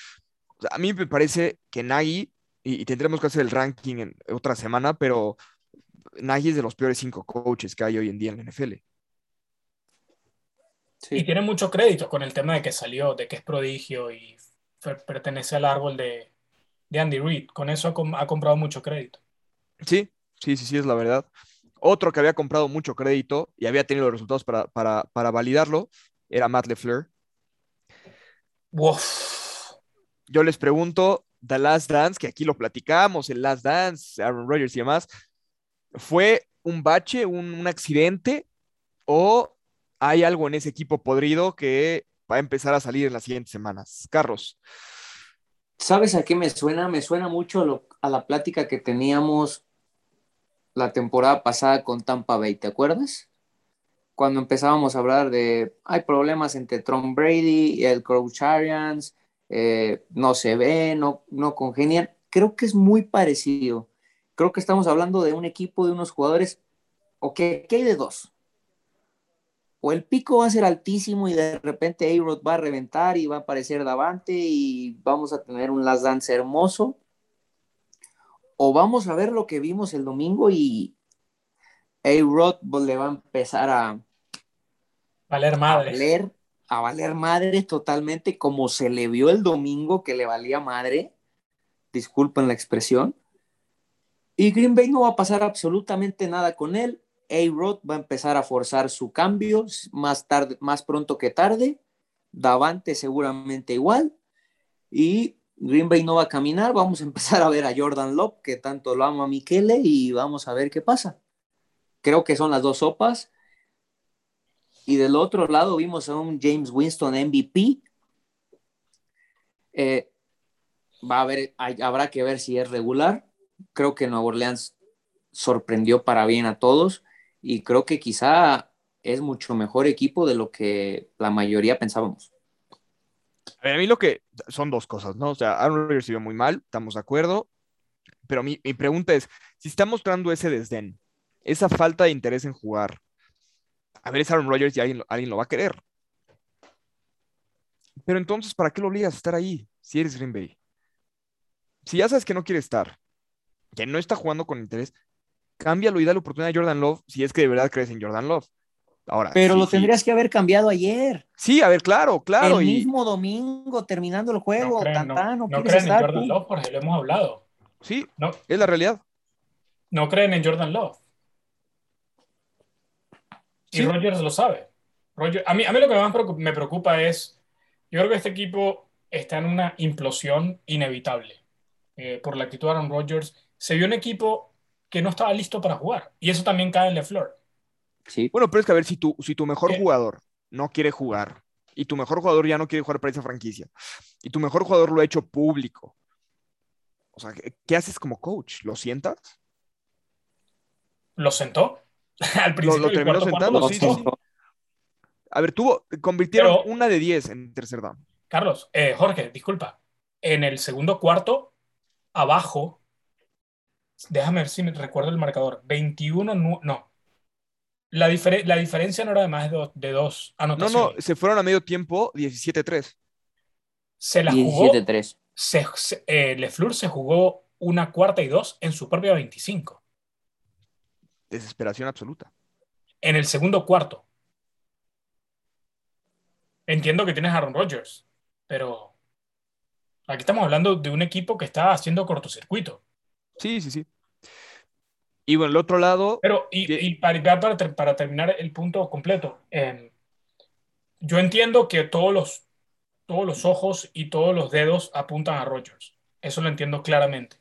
[SPEAKER 1] a mí me parece que Nagy y, tendremos que hacer el ranking en otra semana, pero Nagy es de los peores cinco coaches que hay hoy en día en la NFL.
[SPEAKER 3] Y tiene mucho crédito con el tema de que salió, de que es prodigio y pertenece al árbol de, Andy Reid. Con eso ha, comprado mucho crédito.
[SPEAKER 1] Sí, sí, sí, sí, es la verdad. Otro que había comprado mucho crédito y había tenido los resultados para, para validarlo era Matt LeFleur. Yo les pregunto, The Last Dance, que aquí lo platicamos, el Last Dance, Aaron Rodgers y demás, ¿fue un bache, un, accidente o hay algo en ese equipo podrido que va a empezar a salir en las siguientes semanas? Carlos.
[SPEAKER 2] ¿Sabes a qué me suena? Me suena mucho a la plática que teníamos la temporada pasada con Tampa Bay, ¿te acuerdas? Cuando empezábamos a hablar de hay problemas entre Tom Brady y el coach Arians, eh, no se ve, no, no congenian. Creo que es muy parecido. Creo que estamos hablando de un equipo, de unos jugadores, o que, hay de dos. O el pico va a ser altísimo y de repente a va a reventar y va a aparecer Davante y vamos a tener un last dance hermoso. O vamos a ver lo que vimos el domingo y A-Rod le va a empezar a
[SPEAKER 3] valer madre.
[SPEAKER 2] A valer a valer madre totalmente como se le vio el domingo que le valía madre, disculpen la expresión, y Green Bay no va a pasar absolutamente nada con él, A-Rod va a empezar a forzar su cambio más, tarde, más pronto que tarde, Davante seguramente igual, y Green Bay no va a caminar, vamos a empezar a ver a Jordan Love, que tanto lo ama a Michele, y vamos a ver qué pasa. Creo que son las dos sopas y del otro lado vimos a un James Winston MVP. Eh, va a haber, habrá que ver si es regular. Creo que Nueva Orleans sorprendió para bien a todos y creo que quizá es mucho mejor equipo de lo que la mayoría pensábamos.
[SPEAKER 1] A, mí lo que son dos cosas, ¿no? O sea, Aaron Rodgers se vio muy mal, estamos de acuerdo, pero mi, mi pregunta es, si está mostrando ese desdén, esa falta de interés en jugar, a ver, es Aaron Rodgers y alguien, lo va a querer. Pero entonces, ¿para qué lo obligas a estar ahí si eres Green Bay? Si ya sabes que no quiere estar, que no está jugando con interés, cámbialo y dale oportunidad a Jordan Love si es que de verdad crees en Jordan Love. Ahora,
[SPEAKER 2] Pero lo tendrías que haber cambiado ayer.
[SPEAKER 1] Sí, a ver, claro, claro.
[SPEAKER 2] El mismo domingo, terminando el juego.
[SPEAKER 3] No creen, no, creen en Jordan Love, porque lo hemos hablado.
[SPEAKER 1] Sí, es la realidad.
[SPEAKER 3] No creen en Jordan Love. Y Rogers lo sabe. a, mí, a mí lo que más me preocupa es, yo creo que este equipo está en una implosión inevitable eh, por la actitud de Aaron Rodgers. Se vio un equipo que no estaba listo para jugar y eso también cae en la flor.
[SPEAKER 1] Sí. Bueno, pero es que a ver, si tu, si tu mejor jugador no quiere jugar y tu mejor jugador ya no quiere jugar para esa franquicia y tu mejor jugador lo ha hecho público, o sea, ¿qué, haces como coach? ¿Lo sientas?
[SPEAKER 3] ¿Lo sentó? Al principio.
[SPEAKER 1] Lo, terminó sentando, sí, sí, A ver, tuvo, convirtieron una de 10 en tercer down.
[SPEAKER 3] Carlos, eh, Jorge, disculpa. En el segundo cuarto, abajo, déjame ver si me recuerdo el marcador. 21, no. La, la diferencia no era de más de, dos anotaciones. No, no,
[SPEAKER 1] se fueron a medio tiempo 17-3.
[SPEAKER 3] Se la jugó. 17-3. Se, eh, Lefleur se jugó una cuarta y dos en su propia 25
[SPEAKER 1] desesperación absoluta.
[SPEAKER 3] En el segundo cuarto. Entiendo que tienes a Aaron Rodgers, pero aquí estamos hablando de un equipo que está haciendo cortocircuito.
[SPEAKER 1] Sí, sí, sí. Y bueno, el otro lado.
[SPEAKER 3] Pero, y, para, para, terminar el punto completo, em, yo entiendo que todos los todos los ojos y todos los dedos apuntan a Rodgers. Eso lo entiendo claramente.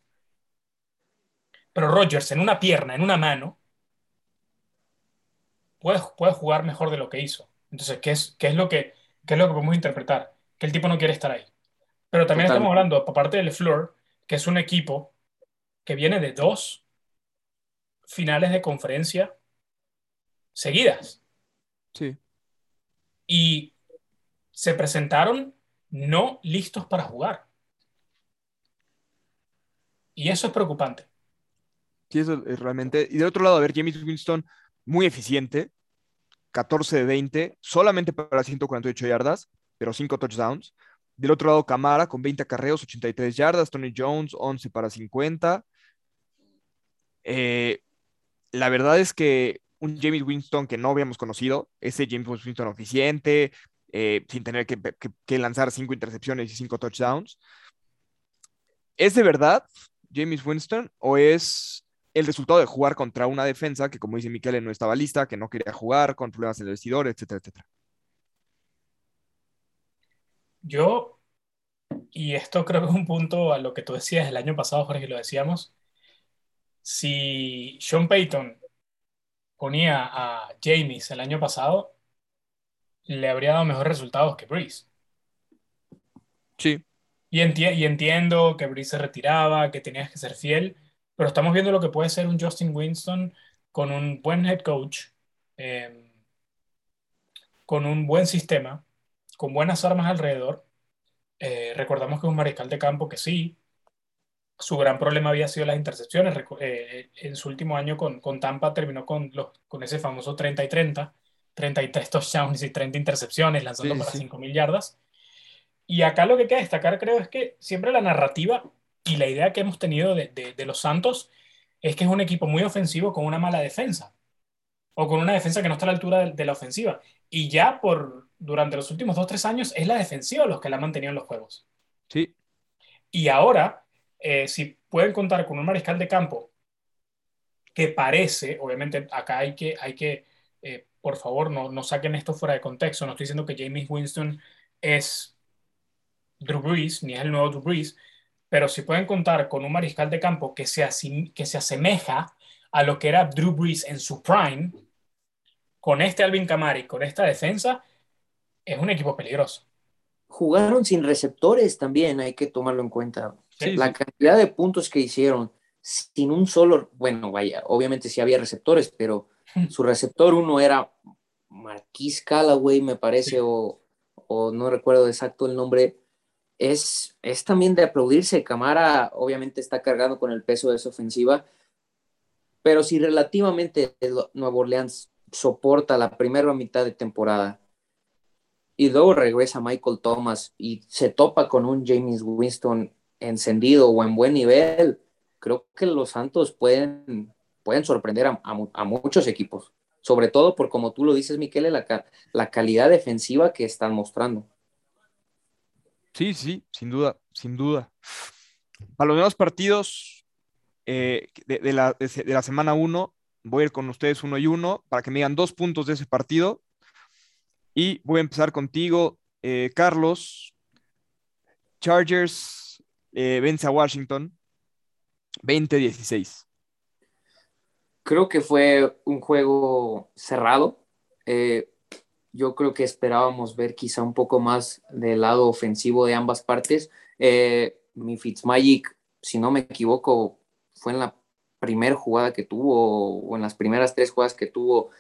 [SPEAKER 3] Pero Rodgers en una pierna, en una mano, puede, puede jugar mejor de lo que hizo. Entonces, ¿qué es, qué es, lo, que, qué es lo que podemos interpretar? Que el tipo no quiere estar ahí. Pero también estamos hablando, aparte del Fleur, que es un equipo que viene de dos finales de conferencia seguidas.
[SPEAKER 1] Sí.
[SPEAKER 3] Y se presentaron no listos para jugar. Y eso es preocupante.
[SPEAKER 1] Sí, eso es realmente. Y de otro lado, a ver, James Winston, muy eficiente, 14 de 20, solamente para 148 yardas, pero 5 touchdowns. Del otro lado, Camara con 20 carreos, 83 yardas. Tony Jones, 11 para 50. Eh, la verdad es que un James Winston que no habíamos conocido, ese James Winston eficiente, eh, sin tener que, lanzar cinco intercepciones y cinco touchdowns. ¿Es de verdad James Winston o es el resultado de jugar contra una defensa que, como dice Miquel, no estaba lista, que no quería jugar, con problemas en el vestidor, etcétera, etcétera?
[SPEAKER 3] Yo, y esto creo que es un punto a lo que tú decías el año pasado, Jorge, lo decíamos, si Sean Payton ponía a James el año pasado, le habría dado mejores resultados que Breeze.
[SPEAKER 1] Sí.
[SPEAKER 3] Y, y entiendo que Breeze se retiraba, que tenías que ser fiel, pero estamos viendo lo que puede ser un Justin Winston con un buen head coach, eh, con un buen sistema, con buenas armas alrededor. Eh, recordamos que es un mariscal de campo que sí, su gran problema había sido las intercepciones. Eh, en su último año con, con Tampa terminó con, los, con ese famoso 30 y 30, 33 touchdowns y 30 intercepciones, lanzando para sí. 5.000 yardas. Y acá lo que hay que destacar, creo, es que siempre la narrativa y la idea que hemos tenido de, de, de los Santos es que es un equipo muy ofensivo con una mala defensa o con una defensa que no está a la altura de, de la ofensiva. Y ya por, durante los últimos dos, tres años es la defensiva los que la han mantenido en los juegos.
[SPEAKER 1] Sí.
[SPEAKER 3] Y ahora, eh, si pueden contar con un mariscal de campo que parece, obviamente acá hay que, hay que eh, por favor, no, no saquen esto fuera de contexto, no estoy diciendo que James Winston es Drew Brees, ni es el nuevo Drew Brees, pero si pueden contar con un mariscal de campo que se, que se asemeja a lo que era Drew Brees en su prime, con este Alvin Kamara y con esta defensa, es un equipo peligroso.
[SPEAKER 2] Jugaron sin receptores también, hay que tomarlo en cuenta. Sí, la sí. cantidad de puntos que hicieron sin un solo, bueno, vaya, obviamente sí había receptores, pero su receptor uno era Marquis Callaway, me parece, sí. o, o, no recuerdo exacto el nombre. Es, es también de aplaudirse. Camara obviamente está cargando con el peso de esa ofensiva, pero si relativamente Nuevo Orleans soporta la primera mitad de temporada y luego regresa Michael Thomas y se topa con un James Winston encendido o en buen nivel, creo que los Santos pueden, pueden sorprender a, a, muchos equipos, sobre todo por como tú lo dices, Miquel, la, la calidad defensiva que están mostrando.
[SPEAKER 1] Sí, sí, sin duda, sin duda. Para los demás partidos eh, de, de, la, de, la, semana 1, voy a ir con ustedes uno y uno para que me digan dos puntos de ese partido y voy a empezar contigo, eh, Carlos. Chargers eh, vence a Washington 20-16.
[SPEAKER 2] Creo que fue un juego cerrado. Eh, yo creo que esperábamos ver quizá un poco más del lado ofensivo de ambas partes. Eh, mi Fitzmagic, si no me equivoco, fue en la primera jugada que tuvo o en las primeras tres jugadas que tuvo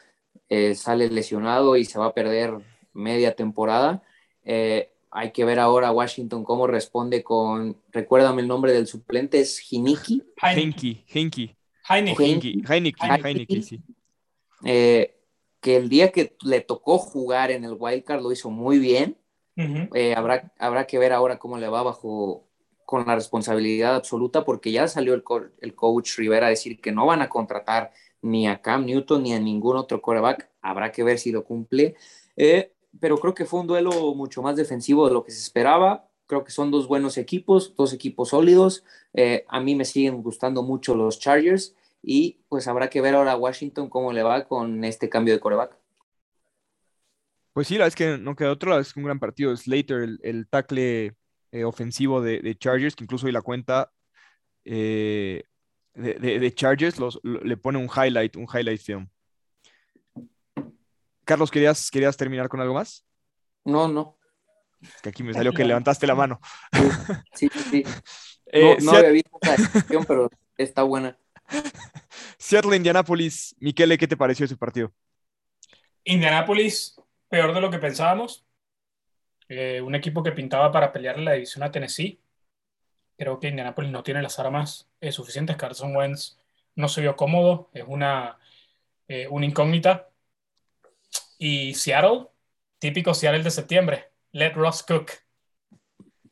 [SPEAKER 2] sale lesionado y se va a perder media temporada. Hay que ver ahora Washington cómo responde con, recuérdame el nombre del suplente, es Hiniki.
[SPEAKER 1] Hinky, Hinky.
[SPEAKER 3] Heineken.
[SPEAKER 1] Sí.
[SPEAKER 2] Eh, que el día que le tocó jugar en el wildcard lo hizo muy bien. Uh -huh. eh, habrá, habrá que ver ahora cómo le va bajo con la responsabilidad absoluta, porque ya salió el, co el coach Rivera a decir que no van a contratar ni a Cam Newton ni a ningún otro quarterback. Habrá que ver si lo cumple. Eh, pero creo que fue un duelo mucho más defensivo de lo que se esperaba. Creo que son dos buenos equipos, dos equipos sólidos. Eh, a mí me siguen gustando mucho los Chargers y pues habrá que ver ahora a Washington cómo le va con este cambio de coreback.
[SPEAKER 1] Pues sí, la verdad es que no queda otro, es un gran partido. Slater, el, el tackle eh, ofensivo de, Chargers, que incluso hoy la cuenta eh, de, de- Chargers los, lo- le pone un highlight, un highlight film. Carlos, ¿querías, ¿querías terminar con algo más?
[SPEAKER 2] No, no.
[SPEAKER 1] Es que aquí me salió que levantaste la mano.
[SPEAKER 2] Sí, sí, sí.
[SPEAKER 1] Eh,
[SPEAKER 2] no, no
[SPEAKER 1] Seat-
[SPEAKER 2] había visto esa descripción, pero está buena.
[SPEAKER 1] Seattle, Indianapolis. Miquele, ¿qué te pareció ese partido?
[SPEAKER 3] Indianapolis, peor de lo que pensábamos. Eh, un equipo que pintaba para pelear en la división a Tennessee. Creo que Indianapolis no tiene las armas eh, suficientes. Carson Wentz no se vio cómodo. Es una, eh, una incógnita. Y Seattle, típico Seattle de septiembre. Let Ross cook.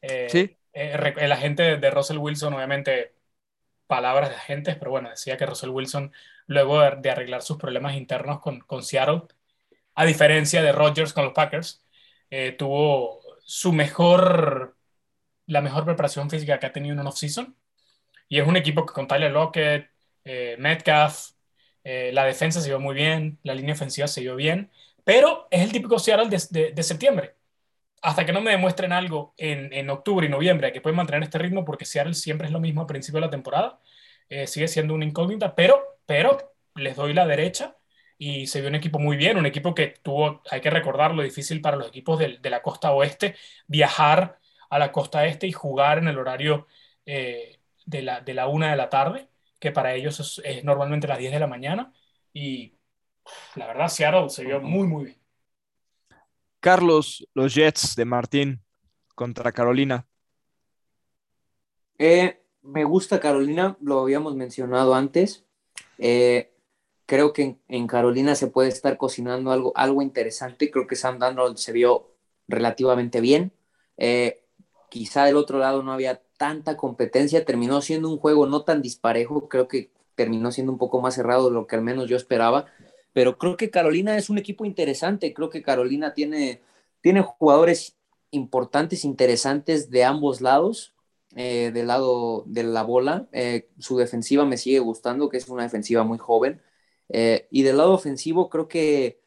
[SPEAKER 3] Eh,
[SPEAKER 1] Sí.
[SPEAKER 3] eh, el agente de, Russell Wilson, obviamente, palabras de agentes, pero bueno, decía que Russell Wilson, luego de, de arreglar sus problemas internos con, con Seattle, a diferencia de Rodgers con los Packers, eh, tuvo su mejor, la mejor preparación física que ha tenido en un off-season. Y es un equipo que con Tyler Lockett, eh, Metcalf, eh, la defensa se vio muy bien, la línea ofensiva se vio bien, pero es el típico Seattle de, de- de septiembre. Hasta que no me demuestren algo en, octubre y noviembre que pueden mantener este ritmo, porque Seattle siempre es lo mismo al principio de la temporada, eh, sigue siendo una incógnita, pero, pero les doy la derecha y se vio un equipo muy bien, un equipo que tuvo, hay que recordar lo difícil para los equipos del- de, la costa oeste, viajar a la costa este y jugar en el horario eh, de, la, de la una de la tarde, que para ellos es, es normalmente las 10 de la mañana. Y la verdad, Seattle se vio muy, muy bien.
[SPEAKER 1] Carlos, los Jets de Martín contra Carolina.
[SPEAKER 2] Eh, me gusta Carolina, lo habíamos mencionado antes. Eh, creo que en, en Carolina se puede estar cocinando algo, algo interesante. Creo que Sam Darnold se vio relativamente bien. Eh, quizá del otro lado no había tanta competencia. Terminó siendo un juego no tan disparejo. Creo que terminó siendo un poco más cerrado de lo que al menos yo esperaba. Pero creo que Carolina es un equipo interesante. Creo que Carolina tiene, tiene jugadores importantes, interesantes de ambos lados eh, del lado de la bola. Eh, su defensiva me sigue gustando, que es una defensiva muy joven. Eh, y del lado ofensivo, creo que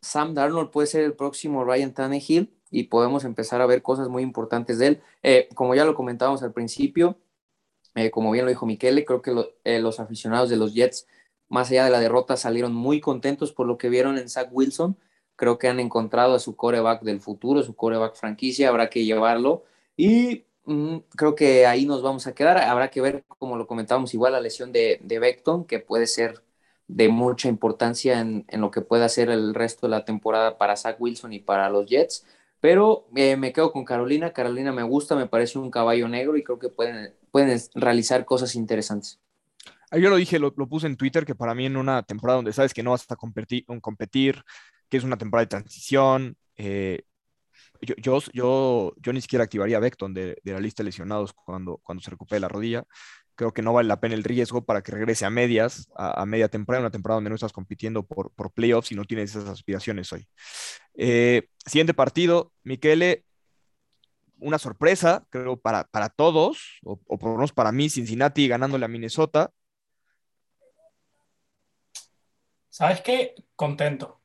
[SPEAKER 2] Sam Darnold puede ser el próximo Ryan Tannehill y podemos empezar a ver cosas muy importantes de él. Como ya lo comentábamos al principio, como bien lo dijo Miquele, creo que lo, los aficionados de los Jets, más allá de la derrota, salieron muy contentos por lo que vieron en Zach Wilson. Creo que han encontrado a su coreback del futuro, su coreback franquicia, habrá que llevarlo. Y mm, creo que ahí nos vamos a quedar. Habrá que ver, como lo comentábamos, igual la lesión de, de Beckton, que puede ser de mucha importancia en, lo que pueda hacer el resto de la temporada para Zach Wilson y para los Jets. Pero eh, me quedo con Carolina. Carolina me gusta, me parece un caballo negro y creo que pueden, pueden realizar cosas interesantes.
[SPEAKER 1] Yo lo dije, lo, puse en Twitter, que para mí en una temporada donde sabes que no vas a competir, que es una temporada de transición, eh, yo, yo, yo, ni siquiera activaría a Beckton de, la lista de lesionados cuando, cuando se recupere la rodilla. Creo que no vale la pena el riesgo para que regrese a medias, a, media temporada, una temporada donde no estás compitiendo por, por playoffs y no tienes esas aspiraciones hoy. Eh, siguiente partido, Miquele, una sorpresa, creo, para, para todos, o por lo menos para mí, Cincinnati ganándole a Minnesota.
[SPEAKER 3] ¿Sabes qué? Contento.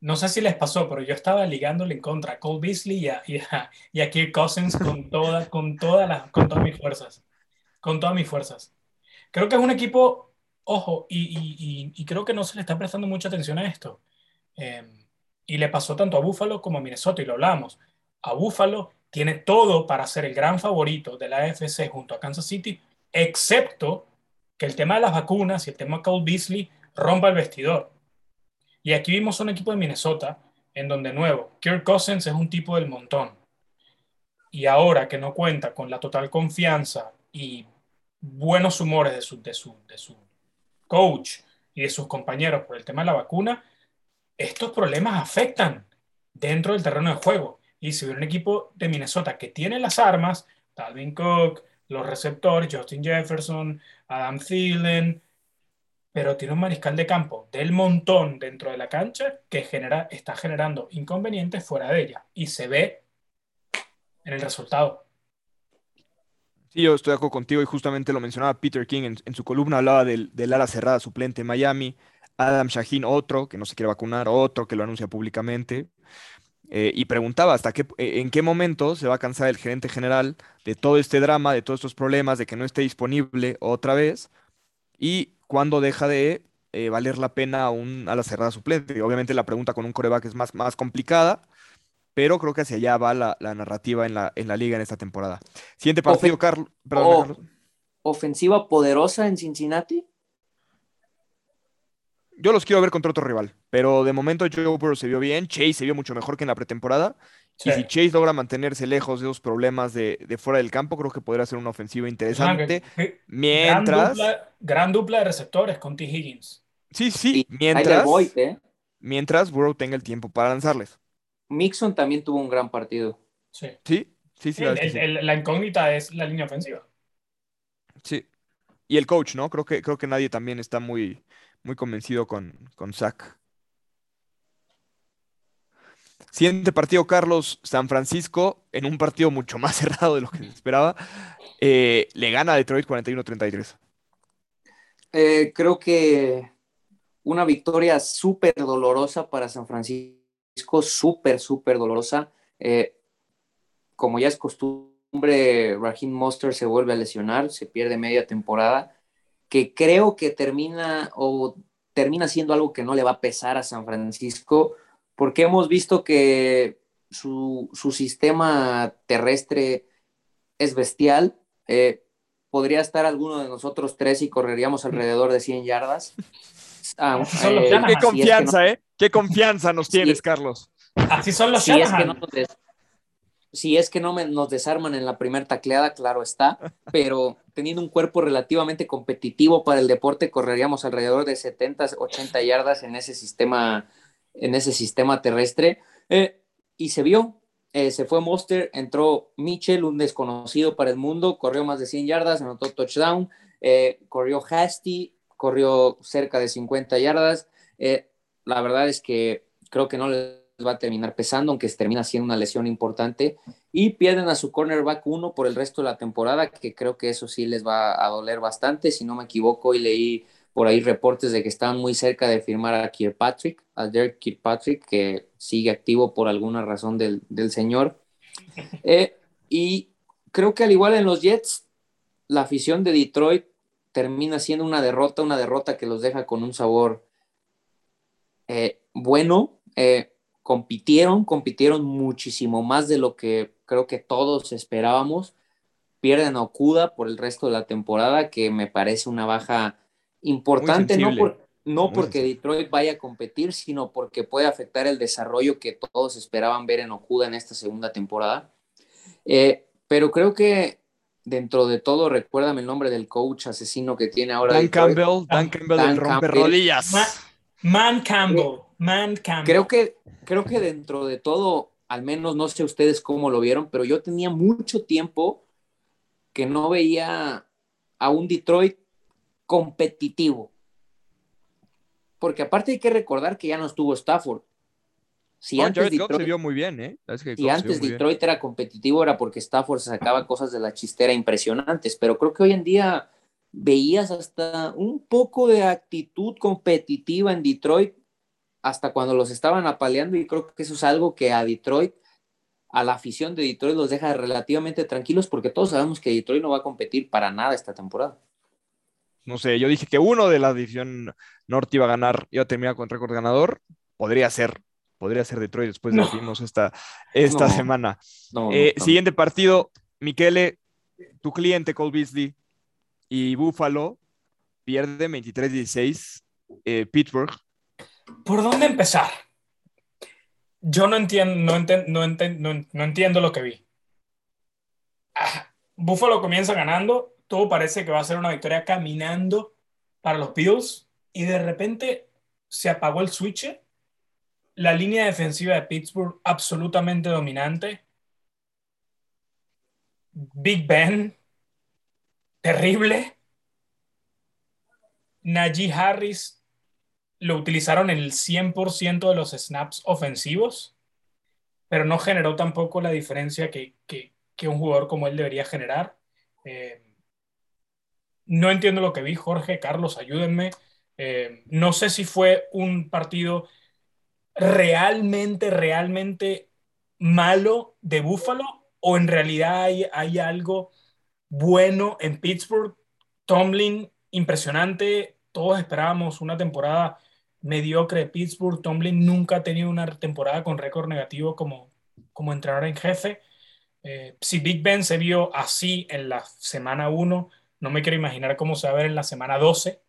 [SPEAKER 3] No sé si les pasó, pero yo estaba ligándole en contra a Cole Beasley y a, y a, y a Kirk Cousins con, toda, con, toda la, con todas mis fuerzas. Con todas mis fuerzas. Creo que es un equipo, ojo, y, y, creo que no se le está prestando mucha atención a esto. Eh, y le pasó tanto a Buffalo como a Minnesota, y lo hablamos. A Buffalo tiene todo para ser el gran favorito de la AFC junto a Kansas City, excepto que el tema de las vacunas y el tema de Cole Beasley rompa el vestidor. Y aquí vimos un equipo de Minnesota en donde, nuevo, Kirk Cousins es un tipo del montón. Y ahora que no cuenta con la total confianza y buenos humores de su, de su, de su coach y de sus compañeros por el tema de la vacuna, estos problemas afectan dentro del terreno de juego. Y si hubiera un equipo de Minnesota que tiene las armas, Dalvin Cook, los receptores, Justin Jefferson, Adam Thielen, pero tiene un mariscal de campo del montón dentro de la cancha que está generando inconvenientes fuera de ella y se ve en el resultado.
[SPEAKER 1] Sí, yo estoy de acuerdo contigo y justamente lo mencionaba Peter King en, en su columna, hablaba del, del ala cerrada suplente en Miami. Adam Shaheen, otro que no se quiere vacunar, otro que lo anuncia públicamente. Eh, y preguntaba hasta qué, eh, en qué momento se va a cansar el gerente general de todo este drama, de todos estos problemas, de que no esté disponible otra vez, y cuándo deja de eh, valer la pena un, a la cerrada suplente. Obviamente la pregunta con un coreback es más, más complicada, pero creo que hacia allá va la, narrativa en la, en la, liga en esta temporada. Siguiente partido, Carlos.
[SPEAKER 2] ¿Ofensiva poderosa en Cincinnati?
[SPEAKER 1] Yo los quiero ver contra otro rival, pero de momento Joe Burrow se vio bien, Chase se vio mucho mejor que en la pretemporada. Y si Chase logra mantenerse lejos de esos problemas de, fuera del campo, creo que podría ser una ofensiva interesante. mientras.
[SPEAKER 3] Gran dupla, de receptores con T. Higgins.
[SPEAKER 1] Sí, sí, mientras. ¿eh? Mientras Burrow tenga el tiempo para lanzarles.
[SPEAKER 2] Mixon también tuvo un gran partido.
[SPEAKER 3] Sí.
[SPEAKER 1] Sí, sí, sí.
[SPEAKER 3] la incógnita es la línea ofensiva.
[SPEAKER 1] Sí. Y el coach, ¿no? Creo que, creo que nadie también está muy, muy convencido con, con Zach. Siguiente partido, Carlos, San Francisco, en un partido mucho más cerrado de lo que se esperaba, eh, le gana a Detroit 41-33.
[SPEAKER 2] Eh, creo que una victoria súper dolorosa para San Francisco, súper, súper dolorosa. Eh, como ya es costumbre, Raheem Monster se vuelve a lesionar, se pierde media temporada que creo que termina o termina siendo algo que no le va a pesar a San Francisco, porque hemos visto que su, sistema terrestre es bestial. Eh, podría estar alguno de nosotros tres y correríamos alrededor de 100 yardas.
[SPEAKER 1] Ah, eh, qué confianza, ¿eh? Qué confianza nos tienes, Carlos.
[SPEAKER 3] Así son los
[SPEAKER 2] si es que no si es que no nos desarman en la primera tacleada, claro está, pero teniendo un cuerpo relativamente competitivo para el deporte, correríamos alrededor de 70, 80 yardas en ese sistema, en ese sistema terrestre. Eh, y se vio, eh, se fue Monster, entró Mitchell, un desconocido para el mundo, corrió más de 100 yardas, anotó touchdown, eh, corrió Hasty, corrió cerca de 50 yardas. la verdad es que creo que no le va a terminar pesando, aunque termina siendo una lesión importante. Y pierden a su cornerback uno por el resto de la temporada, que creo que eso sí les va a doler bastante. Si no me equivoco, y leí por ahí reportes de que estaban muy cerca de firmar a Kirkpatrick, a Derek Kirkpatrick, que sigue activo por alguna razón del, señor. Eh, y creo que al igual en los Jets, la afición de Detroit termina siendo una derrota, una derrota que los deja con un sabor eh, bueno. Eh, compitieron, compitieron muchísimo más de lo que creo que todos esperábamos. Pierden a Okuda por el resto de la temporada, que me parece una baja importante, no, no porque Detroit vaya a competir, sino porque puede afectar el desarrollo que todos esperaban ver en Okuda en esta segunda temporada. Eh, pero creo que dentro de todo, recuérdame el nombre del coach asesino que tiene ahora.
[SPEAKER 1] Dan Campbell, Dan Campbell, Dan rompe rodillas.
[SPEAKER 3] Man, Campbell, Man Campbell.
[SPEAKER 2] Creo que creo que dentro de todo, al menos no sé ustedes cómo lo vieron, pero yo tenía mucho tiempo que no veía a un Detroit competitivo. Porque aparte hay que recordar que ya no estuvo Stafford.
[SPEAKER 1] Si antes Detroit, se vio muy bien, ¿eh?
[SPEAKER 2] si antes Detroit era competitivo era porque Stafford se sacaba cosas de la chistera impresionantes, pero creo que hoy en día veías hasta un poco de actitud competitiva en Detroit hasta cuando los estaban apaleando y creo que eso es algo que a Detroit, a la afición de Detroit los deja relativamente tranquilos porque todos sabemos que Detroit no va a competir para nada esta temporada.
[SPEAKER 1] No sé, yo dije que uno de la división norte iba a ganar, iba a terminar con récord ganador, podría ser, podría ser Detroit después de lo que vimos esta, esta semana. Eh, siguiente partido, Miquele, tu cliente Cole Beasley y Buffalo pierde 23-16 eh, Pittsburgh
[SPEAKER 3] ¿Por dónde empezar? Yo no entiendo, no, no, entiendo lo que vi. Ah, Buffalo comienza ganando, todo parece que va a ser una victoria caminando para los Bills y de repente se apagó el switch. La línea defensiva de Pittsburgh absolutamente dominante. Big Ben, terrible. Najee Harris lo utilizaron en el 100% de los snaps ofensivos, pero no generó tampoco la diferencia que, un jugador como él debería generar. Eh, no entiendo lo que vi, Jorge, Carlos, ayúdenme. Eh, no sé si fue un partido realmente, realmente malo de Buffalo o en realidad hay, hay algo bueno en Pittsburgh. Tomlin, impresionante. Todos esperábamos una temporada mediocre de Pittsburgh. Tomlin nunca ha tenido una temporada con récord negativo como, como entrenador en jefe. Eh, si Big Ben se vio así en la semana 1, no me quiero imaginar cómo se va a ver en la semana 12.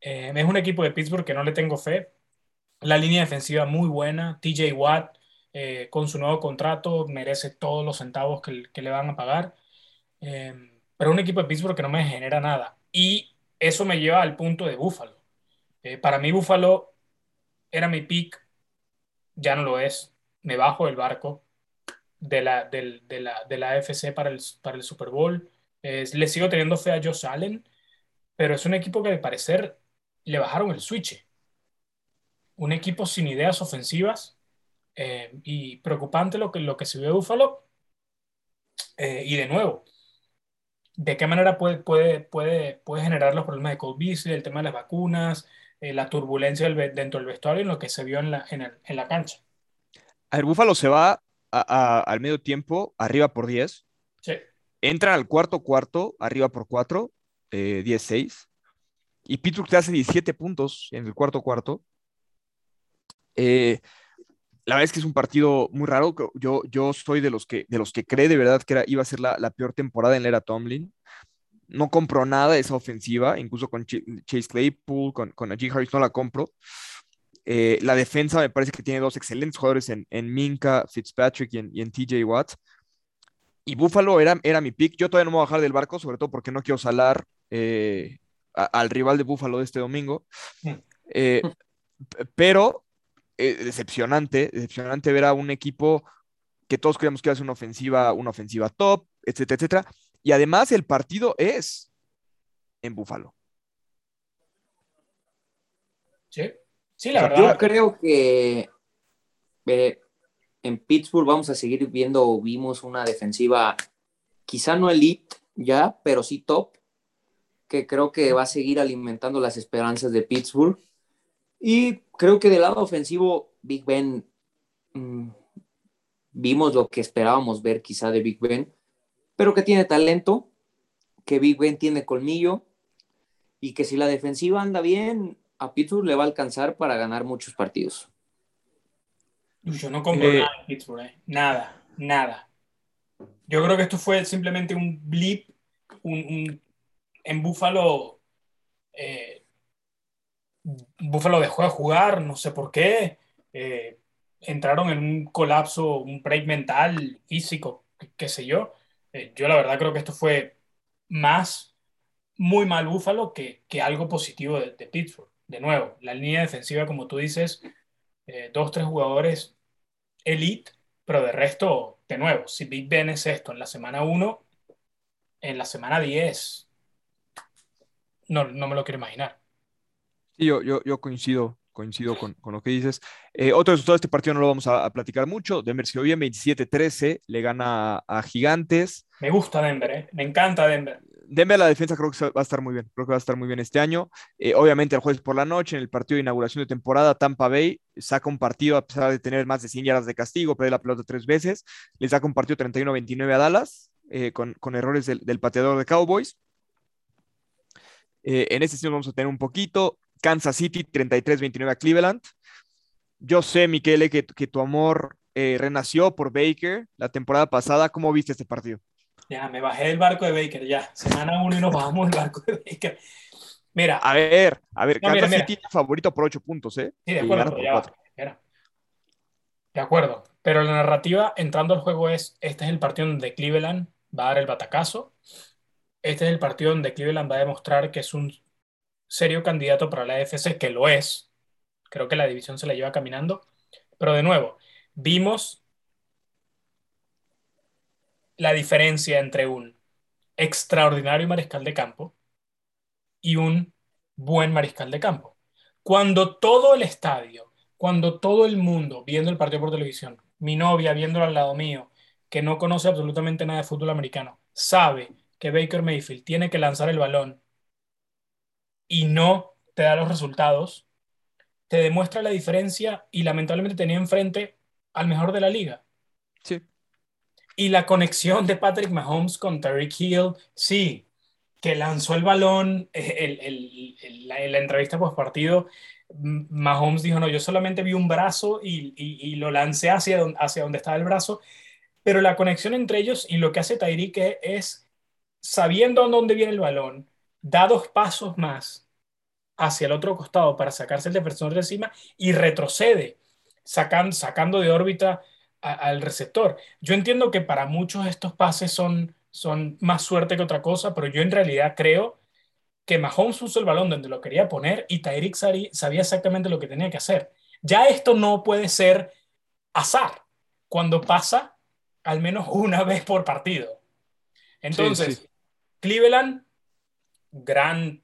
[SPEAKER 3] Eh, es un equipo de Pittsburgh que no le tengo fe. La línea defensiva muy buena. TJ Watt, eh, con su nuevo contrato, merece todos los centavos que, le van a pagar. pero un equipo de Pittsburgh que no me genera nada. Y eso me lleva al punto de Buffalo. para mí, Buffalo era mi pick, ya no lo es. Me bajo del barco de la, de la, de la AFC para el, para el Super Bowl. Le sigo teniendo fe a Josh Allen, pero es un equipo que al parecer le bajaron el switch. Un equipo sin ideas ofensivas eh, y preocupante lo que, lo que se vio de Buffalo. Eh, y de nuevo, ¿de qué manera puede, puede, puede, puede generar los problemas de Cold Beasley, el tema de las vacunas, eh, la turbulencia dentro del vestuario en lo que se vio en la, en, en la cancha?
[SPEAKER 1] A ver, Buffalo se va al medio tiempo, arriba por 10.
[SPEAKER 3] Sí.
[SPEAKER 1] Entran al cuarto cuarto, arriba por 4, 10-6. Y Pittsburgh te hace 17 puntos en el cuarto cuarto. Eh, la verdad es que es un partido muy raro. Yo, yo soy de los que, de los que cree de verdad que era, iba a ser la, peor temporada en la era Tomlin. No compro nada esa ofensiva, incluso con Chase Claypool, con, con Najee Harris no la compro. Eh, la defensa me parece que tiene dos excelentes jugadores en, en Minka, Fitzpatrick y en, TJ Watt. Y Buffalo era, era mi pick. Yo todavía no me voy a bajar del barco, sobre todo porque no quiero salar eh, al rival de Buffalo de este domingo. Mm. Eh, pero decepcionante, decepcionante ver a un equipo que todos creíamos que iba a ser una ofensiva, una ofensiva top, etcétera, etcétera. Y además el partido es en Buffalo.
[SPEAKER 3] Sí. Sí, la verdad.
[SPEAKER 2] Yo creo que eh, en Pittsburgh vamos a seguir viendo, vimos una defensiva quizá no elite ya, pero sí top, que creo que va a seguir alimentando las esperanzas de Pittsburgh. Y creo que del lado ofensivo, Big Ben, mm, vimos lo que esperábamos ver quizá de Big Ben, pero que tiene talento, que Big Ben tiene colmillo y que si la defensiva anda bien, a Pittsburgh le va a alcanzar para ganar muchos partidos.
[SPEAKER 3] Yo no compro eh, nada en Pittsburgh, eh. nada, nada. Yo creo que esto fue simplemente un blip, un, en Buffalo. Eh, Buffalo dejó de jugar, no sé por qué. entraron en un colapso, un break mental, físico, qué sé yo. yo la verdad creo que esto fue más muy mal Buffalo que, que algo positivo de Pittsburgh de nuevo, la línea defensiva, como tú dices, eh, dos, tres jugadores elite, pero de resto, de nuevo, si Big Ben es esto en la semana 1, en la semana 10, no, no me lo quiero imaginar.
[SPEAKER 1] Sí, yo, yo, yo coincido, coincido con, con, lo que dices. Eh, otro resultado de este partido no lo vamos a, platicar mucho. Denver se bien, 27-13, le gana a, Gigantes.
[SPEAKER 3] Me gusta Denver, eh. me encanta Denver.
[SPEAKER 1] Denver la defensa creo que va a estar muy bien, creo que va a estar muy bien este año. Eh, obviamente el jueves por la noche, en el partido de inauguración de temporada, Tampa Bay saca un partido a pesar de tener más de 100 yardas de castigo, perder la pelota tres veces, le saca un partido 31-29 a Dallas, eh, con, errores del, pateador de Cowboys. Eh, en este sentido vamos a tener un poquito. Kansas City 33-29 a Cleveland. Yo sé, Miquele, que, que tu amor renació por Baker la temporada pasada. ¿Cómo viste este partido?
[SPEAKER 3] Ya, me bajé del barco de Baker, ya. Semana uno y nos bajamos del barco de Baker. Mira.
[SPEAKER 1] A ver, a ver, Kansas City favorito por 8 puntos, ¿eh?
[SPEAKER 3] Sí, de acuerdo, De acuerdo, pero la narrativa entrando al juego es, este es el partido donde Cleveland va a dar el batacazo. Este es el partido donde Cleveland va a demostrar que es un serio candidato para la AFC, que lo es. Creo que la división se la lleva caminando. Pero de nuevo, vimos la diferencia entre un extraordinario mariscal de campo y un buen mariscal de campo. Cuando todo el estadio, cuando todo el mundo viendo el partido por televisión, mi novia viéndolo al lado mío, que no conoce absolutamente nada de fútbol americano, sabe que Baker Mayfield tiene que lanzar el balón y no te da los resultados, te demuestra la diferencia y lamentablemente tenía enfrente al mejor de la liga. Y la conexión de Patrick Mahomes con Tyreek Hill, sí, que lanzó el balón en la, entrevista post partido. Mahomes dijo, no, yo solamente vi un brazo y, lo lancé hacia donde, hacia donde estaba el brazo, pero la conexión entre ellos y lo que hace Tyreek es, sabiendo a dónde viene el balón, da dos pasos más hacia el otro costado para sacarse el defensor de encima y retrocede, sacando de órbita al receptor. Yo entiendo que para muchos estos pases son, son más suerte que otra cosa, pero yo en realidad creo que Mahomes usó el balón donde lo quería poner y Tyreek sabía exactamente lo que tenía que hacer. Ya esto no puede ser azar cuando pasa al menos una vez por partido. Entonces, Cleveland, gran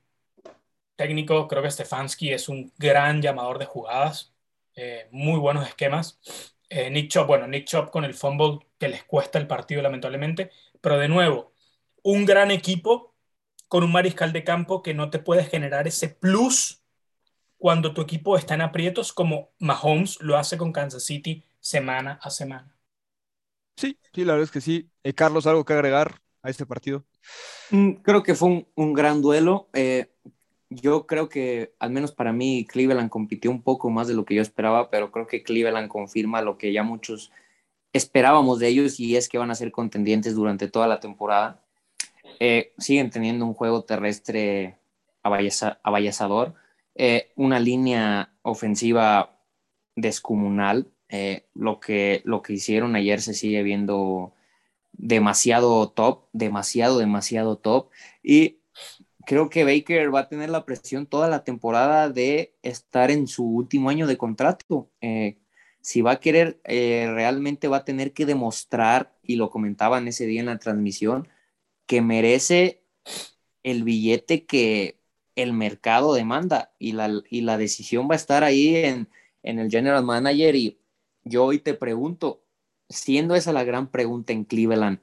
[SPEAKER 3] técnico, creo que Stefanski es un gran llamador de jugadas, eh, muy buenos esquemas. Eh, Nick Chop, bueno, Nick Chop con el fumble que les cuesta el partido lamentablemente, pero de nuevo, un gran equipo con un mariscal de campo que no te puede generar ese plus cuando tu equipo está en aprietos como Mahomes lo hace con Kansas City semana a semana.
[SPEAKER 1] Sí, sí, la verdad es que sí. Eh, Carlos, ¿algo que agregar a este partido?
[SPEAKER 2] Mm, creo que fue un, gran duelo. Eh, yo creo que, al menos para mí, Cleveland compitió un poco más de lo que yo esperaba, pero creo que Cleveland confirma lo que ya muchos esperábamos de ellos y es que van a ser contendientes durante toda la temporada. Eh, siguen teniendo un juego terrestre avallazador, eh, una línea ofensiva descomunal. Eh, lo, que, lo que hicieron ayer se sigue viendo demasiado top, demasiado, demasiado top. Y creo que Baker va a tener la presión toda la temporada de estar en su último año de contrato. Eh, si va a querer, eh, realmente va a tener que demostrar, y lo comentaban ese día en la transmisión, que merece el billete que el mercado demanda y la, y la decisión va a estar ahí en, en el general manager. Y yo hoy te pregunto, siendo esa la gran pregunta en Cleveland,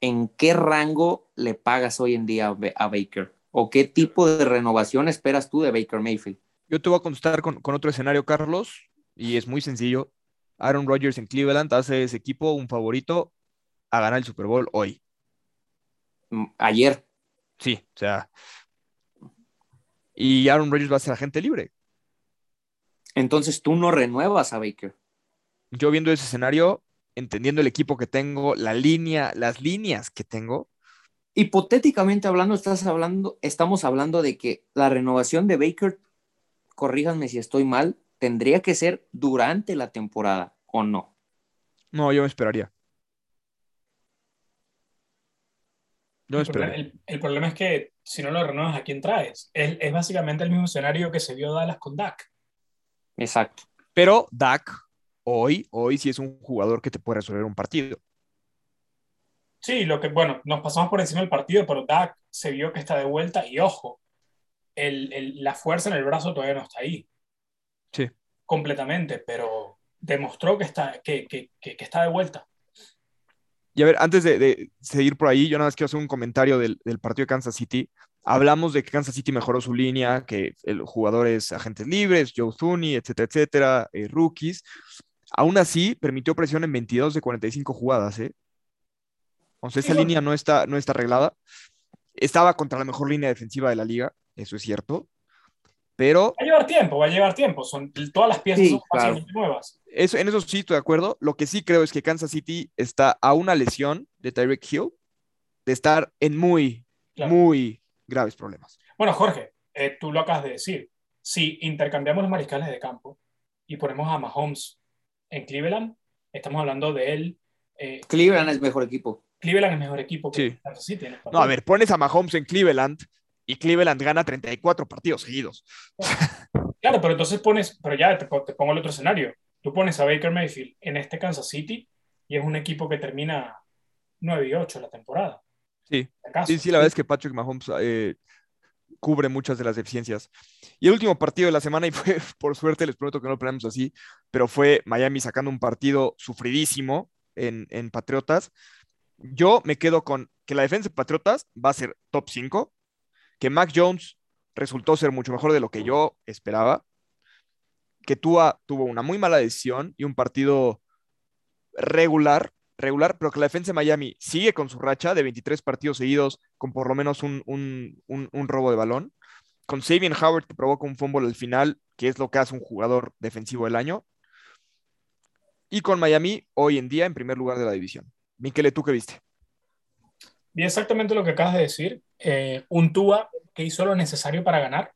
[SPEAKER 2] ¿en qué rango le pagas hoy en día a Baker? ¿O qué tipo de renovación esperas tú de Baker Mayfield?
[SPEAKER 1] Yo te voy a contestar con, otro escenario, Carlos, y es muy sencillo. Aaron Rodgers en Cleveland hace ese equipo un favorito a ganar el Super Bowl hoy.
[SPEAKER 2] Mm, ayer.
[SPEAKER 1] Sí, o sea. Y Aaron Rodgers va a ser agente libre.
[SPEAKER 2] Entonces tú no renuevas a Baker.
[SPEAKER 1] Yo viendo ese escenario, entendiendo el equipo que tengo, la línea, las líneas que tengo.
[SPEAKER 2] Hipotéticamente hablando, estás hablando, estamos hablando de que la renovación de Baker, corríjanme si estoy mal, tendría que ser durante la temporada o no.
[SPEAKER 1] No, yo me esperaría.
[SPEAKER 3] Yo me esperaría. El, problema es que si no lo renuevas, ¿a quién traes? Es, es básicamente el mismo escenario que se vio Dallas con Dak.
[SPEAKER 2] Exacto.
[SPEAKER 1] Pero Dak hoy, hoy sí es un jugador que te puede resolver un partido.
[SPEAKER 3] Sí, lo que, bueno, nos pasamos por encima del partido, pero Dak se vio que está de vuelta y ojo, la fuerza en el brazo todavía no está ahí.
[SPEAKER 1] Sí.
[SPEAKER 3] Completamente, pero demostró que está, que, está de vuelta.
[SPEAKER 1] Y a ver, antes de, seguir por ahí, yo nada más quiero hacer un comentario del, del partido de Kansas City. Hablamos de que Kansas City mejoró su línea, que el jugador es agentes libres, Joe Thuney, etcétera, etcétera, eh, rookies. Aún así, permitió presión en 22 de 45 jugadas. ¿eh? O sea, esa línea no está, no está arreglada. Estaba contra la mejor línea defensiva de la liga, eso es cierto. Pero.
[SPEAKER 3] Va a llevar tiempo, va a llevar tiempo. Son, todas las piezas son fácilmente nuevas.
[SPEAKER 1] Eso, en eso sí estoy de acuerdo. Lo que sí creo es que Kansas City está a una lesión de Tyreek Hill de estar en muy, muy graves problemas.
[SPEAKER 3] Bueno, Jorge, eh, tú lo acabas de decir. Si intercambiamos los mariscales de campo y ponemos a Mahomes en Cleveland, estamos hablando de él.
[SPEAKER 2] Eh, Cleveland es mejor equipo.
[SPEAKER 3] Cleveland es mejor equipo
[SPEAKER 1] que sí. No, a ver, pones a Mahomes en Cleveland y Cleveland gana 34 partidos seguidos.
[SPEAKER 3] Claro, pero entonces pones, pero ya te, pongo el otro escenario. Tú pones a Baker Mayfield en este Kansas City y es un equipo que termina 9 y 8 la temporada.
[SPEAKER 1] Sí, sí, sí, la verdad es que Patrick Mahomes eh, cubre muchas de las deficiencias. Y el último partido de la semana, y fue por suerte, les prometo que no lo planeamos así, pero fue Miami sacando un partido sufridísimo en, en Patriotas. Yo me quedo con que la defensa de Patriotas va a ser top 5, que Mac Jones resultó ser mucho mejor de lo que yo esperaba. Que Tua tuvo una muy mala decisión y un partido regular, regular, pero que la defensa de Miami sigue con su racha de 23 partidos seguidos con por lo menos un, un robo de balón. Con Sabian Howard que provoca un fumble al final, que es lo que hace un jugador defensivo del año. Y con Miami hoy en día en primer lugar de la división. Miquel, ¿tú qué viste?
[SPEAKER 3] Vi exactamente lo que acabas de decir. Eh, un Tua que hizo lo necesario para ganar.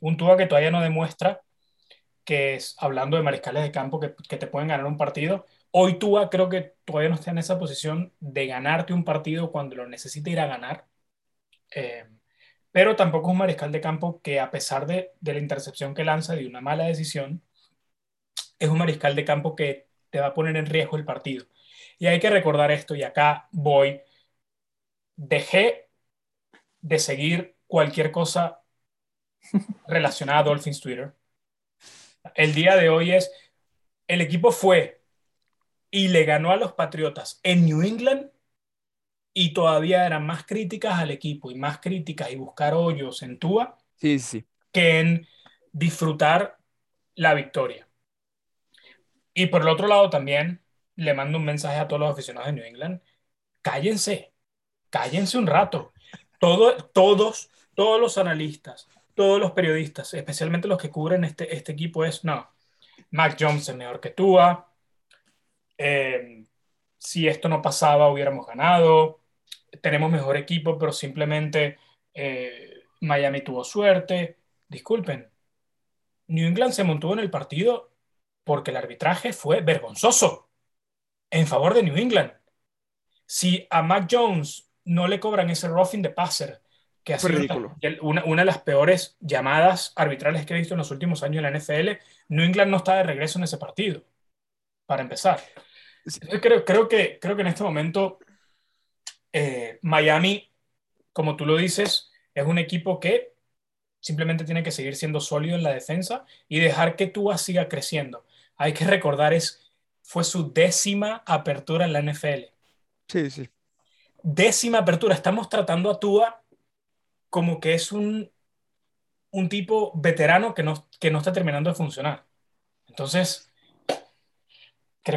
[SPEAKER 3] Un Tua que todavía no demuestra que es, hablando de mariscales de campo, que, que te pueden ganar un partido. Hoy Tua creo que todavía no está en esa posición de ganarte un partido cuando lo necesita ir a ganar. Eh, pero tampoco es un mariscal de campo que a pesar de, la intercepción que lanza de una mala decisión, es un mariscal de campo que te va a poner en riesgo el partido. Y hay que recordar esto, y acá voy dejé de seguir cualquier cosa relacionada a Dolphins Twitter. El día de hoy es, el equipo fue y le ganó a los Patriotas en New England y todavía eran más críticas al equipo y más críticas y buscar hoyos en Tua
[SPEAKER 1] sí, sí.
[SPEAKER 3] que en disfrutar la victoria. Y por el otro lado también le mando un mensaje a todos los aficionados de New England, cállense, cállense un rato. Todo, todos, todos los analistas, todos los periodistas, especialmente los que cubren este, este equipo, es no. Mac Jones es mejor que tú. Eh, si esto no pasaba, hubiéramos ganado. Tenemos mejor equipo, pero simplemente eh, Miami tuvo suerte. Disculpen. New England se montó en el partido porque el arbitraje fue vergonzoso en favor de New England. Si a Mac Jones no le cobran ese roughing de passer, que ha sido una, una, de las peores llamadas arbitrales que he visto en los últimos años en la NFL. New England no está de regreso en ese partido, para empezar. Creo, creo, que, creo que en este momento eh, Miami, como tú lo dices, es un equipo que simplemente tiene que seguir siendo sólido en la defensa y dejar que Tua siga creciendo. Hay que recordar, es, fue su décima apertura en la NFL.
[SPEAKER 1] Sí, sí
[SPEAKER 3] décima apertura. Estamos tratando a Tua como que es un, un tipo veterano que no, que no está terminando de funcionar. Entonces,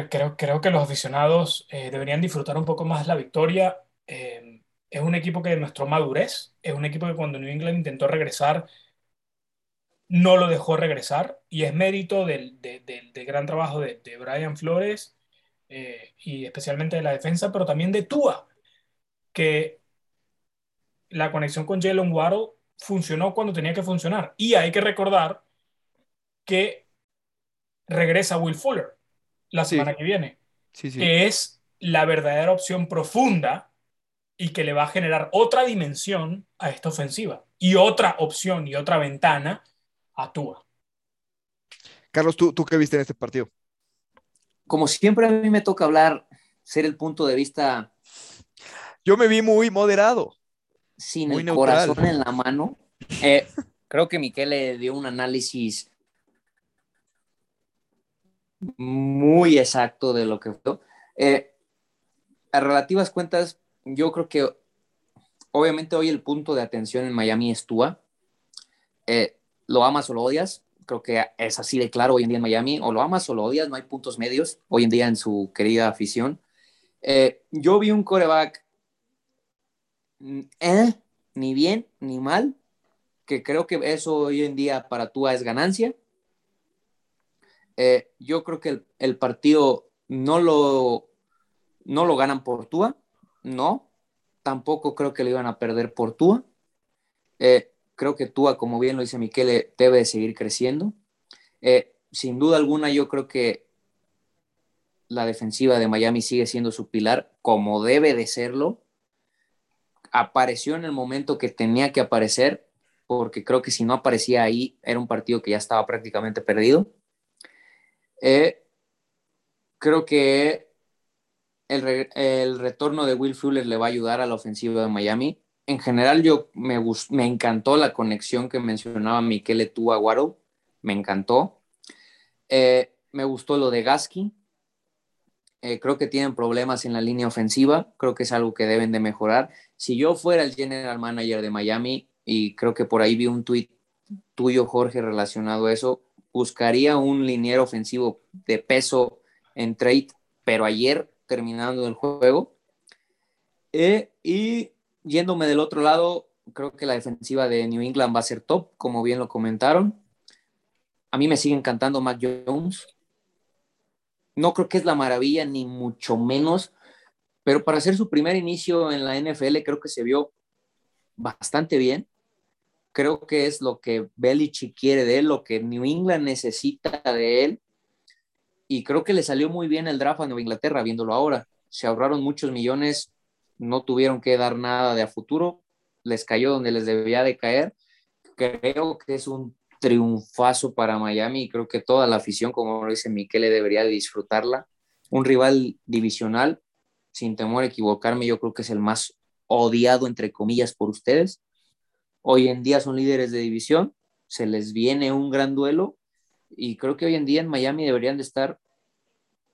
[SPEAKER 3] creo, creo, que los aficionados eh, deberían disfrutar un poco más la victoria. Eh, es un equipo que demostró madurez, es un equipo que cuando New England intentó regresar, no lo dejó regresar, y es mérito del, gran trabajo de, Brian Flores eh, y especialmente de la defensa, pero también de Tua que la conexión con Jalen Waddle funcionó cuando tenía que funcionar. Y hay que recordar que regresa Will Fuller la semana que viene, que es la verdadera opción profunda y que le va a generar otra dimensión a esta ofensiva y otra opción y otra ventana a Tua.
[SPEAKER 1] Carlos, ¿tú, ¿tú qué viste en este partido?
[SPEAKER 2] Como siempre a mí me toca hablar, ser el punto de vista
[SPEAKER 1] yo me vi muy moderado.
[SPEAKER 2] Sin el corazón en la mano. Eh, creo que Miquel le dio un análisis muy exacto de lo que fue. Eh, a relativas cuentas, yo creo que obviamente hoy el punto de atención en Miami es Tua. Eh, lo amas o lo odias. Creo que es así de claro hoy en día en Miami. O lo amas o lo odias, no hay puntos medios hoy en día en su querida afición. yo vi un coreback eh, ni bien ni mal, que creo que eso hoy en día para Tua es ganancia. Eh, yo creo que el, partido no lo, no lo ganan por Tua, no. Tampoco creo que lo iban a perder por Tua. Eh, creo que Tua, como bien lo dice Miquele, debe de seguir creciendo. sin duda alguna, yo creo que la defensiva de Miami sigue siendo su pilar, como debe de serlo apareció en el momento que tenía que aparecer, porque creo que si no aparecía ahí era un partido que ya estaba prácticamente perdido. Eh, creo que el, retorno de Will Fuller le va a ayudar a la ofensiva de Miami. En general, yo me, me encantó la conexión que mencionaba Miquel Tua Guaro, me encantó. Eh, me gustó lo de Gasky. Eh, creo que tienen problemas en la línea ofensiva, creo que es algo que deben de mejorar si yo fuera el general manager de Miami, y creo que por ahí vi un tweet tuyo, Jorge, relacionado a eso. Buscaría un liniero ofensivo de peso en trade, pero ayer terminando el juego. Eh, y yéndome del otro lado, creo que la defensiva de New England va a ser top, como bien lo comentaron. A mí me sigue encantando Mac Jones. No creo que es la maravilla, ni mucho menos, pero para hacer su primer inicio en la NFL creo que se vio bastante bien. Creo que es lo que Belichick quiere de él, lo que New England necesita de él. Y creo que le salió muy bien el draft a Nueva Inglaterra, viéndolo ahora. Se ahorraron muchos millones, no tuvieron que dar nada de a futuro, les cayó donde les debía de caer. Creo que es un triunfazo para Miami y creo que toda la afición, como lo dice Miquele, debería de disfrutarla. Un rival divisional, sin temor a equivocarme, yo creo que es el más odiado, entre comillas, por ustedes. Hoy en día son líderes de división, se les viene un gran duelo y creo que hoy en día en Miami deberían de estar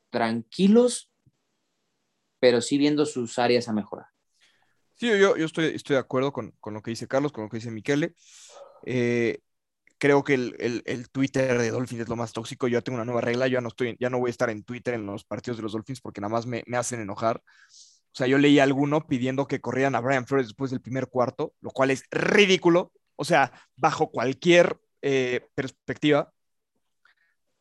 [SPEAKER 2] tranquilos, pero sí viendo sus áreas a mejorar.
[SPEAKER 1] Sí, yo, yo estoy, estoy de acuerdo con, con, lo que dice Carlos, con lo que dice Miquele. Eh, creo que el, el, el, Twitter de Dolphins es lo más tóxico. Yo tengo una nueva regla, ya no, estoy, ya no voy a estar en Twitter en los partidos de los Dolphins porque nada más me, me hacen enojar. O sea, yo leí alguno pidiendo que corrieran a Brian Flores después del primer cuarto, lo cual es ridículo. O sea, bajo cualquier eh, perspectiva,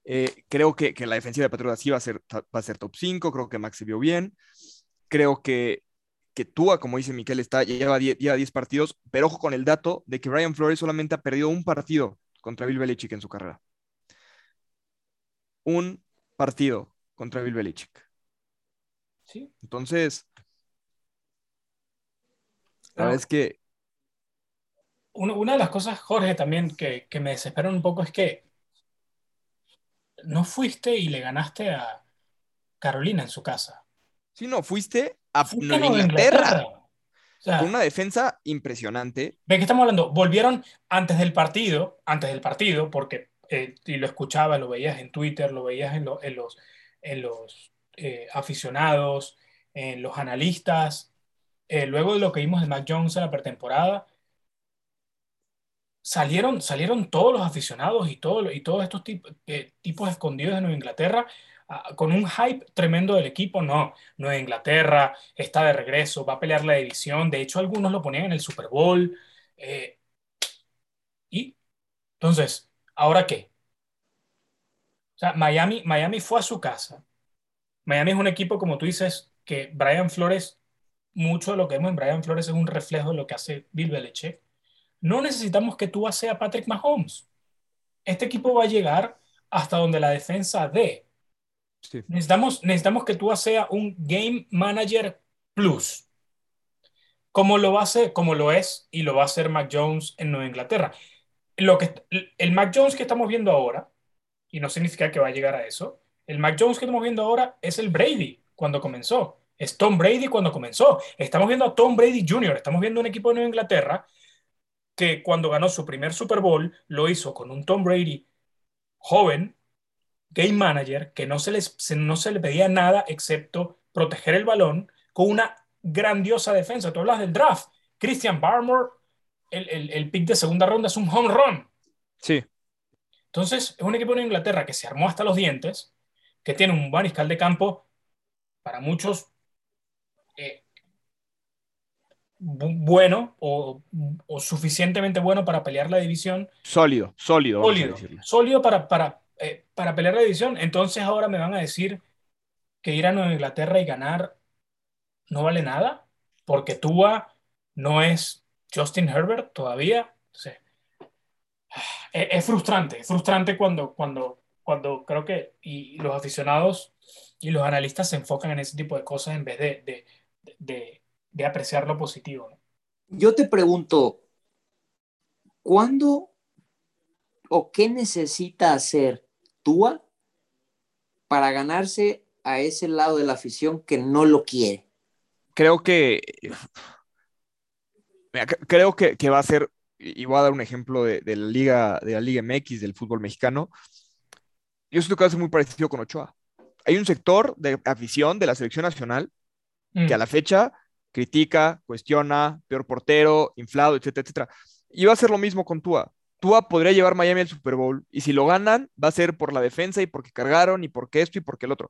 [SPEAKER 1] eh, creo que, que, la defensiva de Patriotas sí va a ser, va a ser top 5, creo que Max se vio bien. Creo que, que Tua, como dice Miquel, está, lleva 10, lleva 10 partidos, pero ojo con el dato de que Brian Flores solamente ha perdido un partido contra Bill Belichick en su carrera. Un partido contra Bill Belichick.
[SPEAKER 3] Sí.
[SPEAKER 1] Entonces, la verdad es que.
[SPEAKER 3] Una, una, de las cosas, Jorge, también que, que me desesperan un poco es que no fuiste y le ganaste a Carolina en su casa.
[SPEAKER 1] Sí, no, fuiste a Nueva Inglaterra. Inglaterra. O sea, con una defensa impresionante.
[SPEAKER 3] ¿De qué estamos hablando? Volvieron antes del partido, antes del partido, porque eh, y lo escuchabas, lo veías en Twitter, lo veías en, lo, en los, en los eh, aficionados, en los analistas. Eh, luego de lo que vimos de Mac Jones en la pretemporada, salieron, salieron todos los aficionados y, todo, y todos estos tipos, eh, tipos escondidos de Nueva Inglaterra uh, con un hype tremendo del equipo. No, Nueva Inglaterra está de regreso, va a pelear la división. De hecho, algunos lo ponían en el Super Bowl. Eh, y entonces, ¿ahora qué? O sea, Miami, Miami fue a su casa. Miami es un equipo, como tú dices, que Brian Flores, mucho de lo que vemos en Brian Flores es un reflejo de lo que hace Bill Belichick no necesitamos que tú sea Patrick Mahomes. Este equipo va a llegar hasta donde la defensa dé. Sí. Necesitamos, necesitamos que tú sea un Game Manager Plus. Como lo va a hacer, como lo es y lo va a hacer Mac Jones en Nueva Inglaterra. Lo que, el Mac Jones que estamos viendo ahora, y no significa que va a llegar a eso, el Mac Jones que estamos viendo ahora es el Brady cuando comenzó. Es Tom Brady cuando comenzó. Estamos viendo a Tom Brady Jr., estamos viendo un equipo de Nueva Inglaterra que cuando ganó su primer Super Bowl lo hizo con un Tom Brady joven, game manager, que no se, les, no se le pedía nada excepto proteger el balón con una grandiosa defensa. Tú hablas del draft. Christian Barmore, el, el, el pick de segunda ronda es un home run.
[SPEAKER 1] Sí.
[SPEAKER 3] Entonces, es un equipo de Inglaterra que se armó hasta los dientes, que tiene un mariscal de campo para muchos eh, bueno o, o, suficientemente bueno para pelear la división.
[SPEAKER 1] Sólido, sólido.
[SPEAKER 3] Sólido, sólido para, para, eh, para pelear la división. Entonces ahora me van a decir que ir a Nueva Inglaterra y ganar no vale nada, porque Tua no es Justin Herbert todavía. Entonces, es, es, frustrante, es frustrante cuando, cuando, cuando creo que y los aficionados y los analistas se enfocan en ese tipo de cosas en vez de, de, de de apreciar lo positivo. ¿no?
[SPEAKER 2] Yo te pregunto, ¿cuándo o qué necesita hacer Tua para ganarse a ese lado de la afición que no lo quiere?
[SPEAKER 1] Creo que creo que, que va a ser, y voy a dar un ejemplo de, de, la Liga, de la Liga MX, del fútbol mexicano. Yo siento que va a ser muy parecido con Ochoa. Hay un sector de afición de la selección nacional mm. que a la fecha critica, cuestiona, peor portero, inflado, etcétera, etcétera. Y va a ser lo mismo con Tua. Tua podría llevar Miami al Super Bowl. Y si lo ganan, va a ser por la defensa y porque cargaron y porque esto y porque el otro.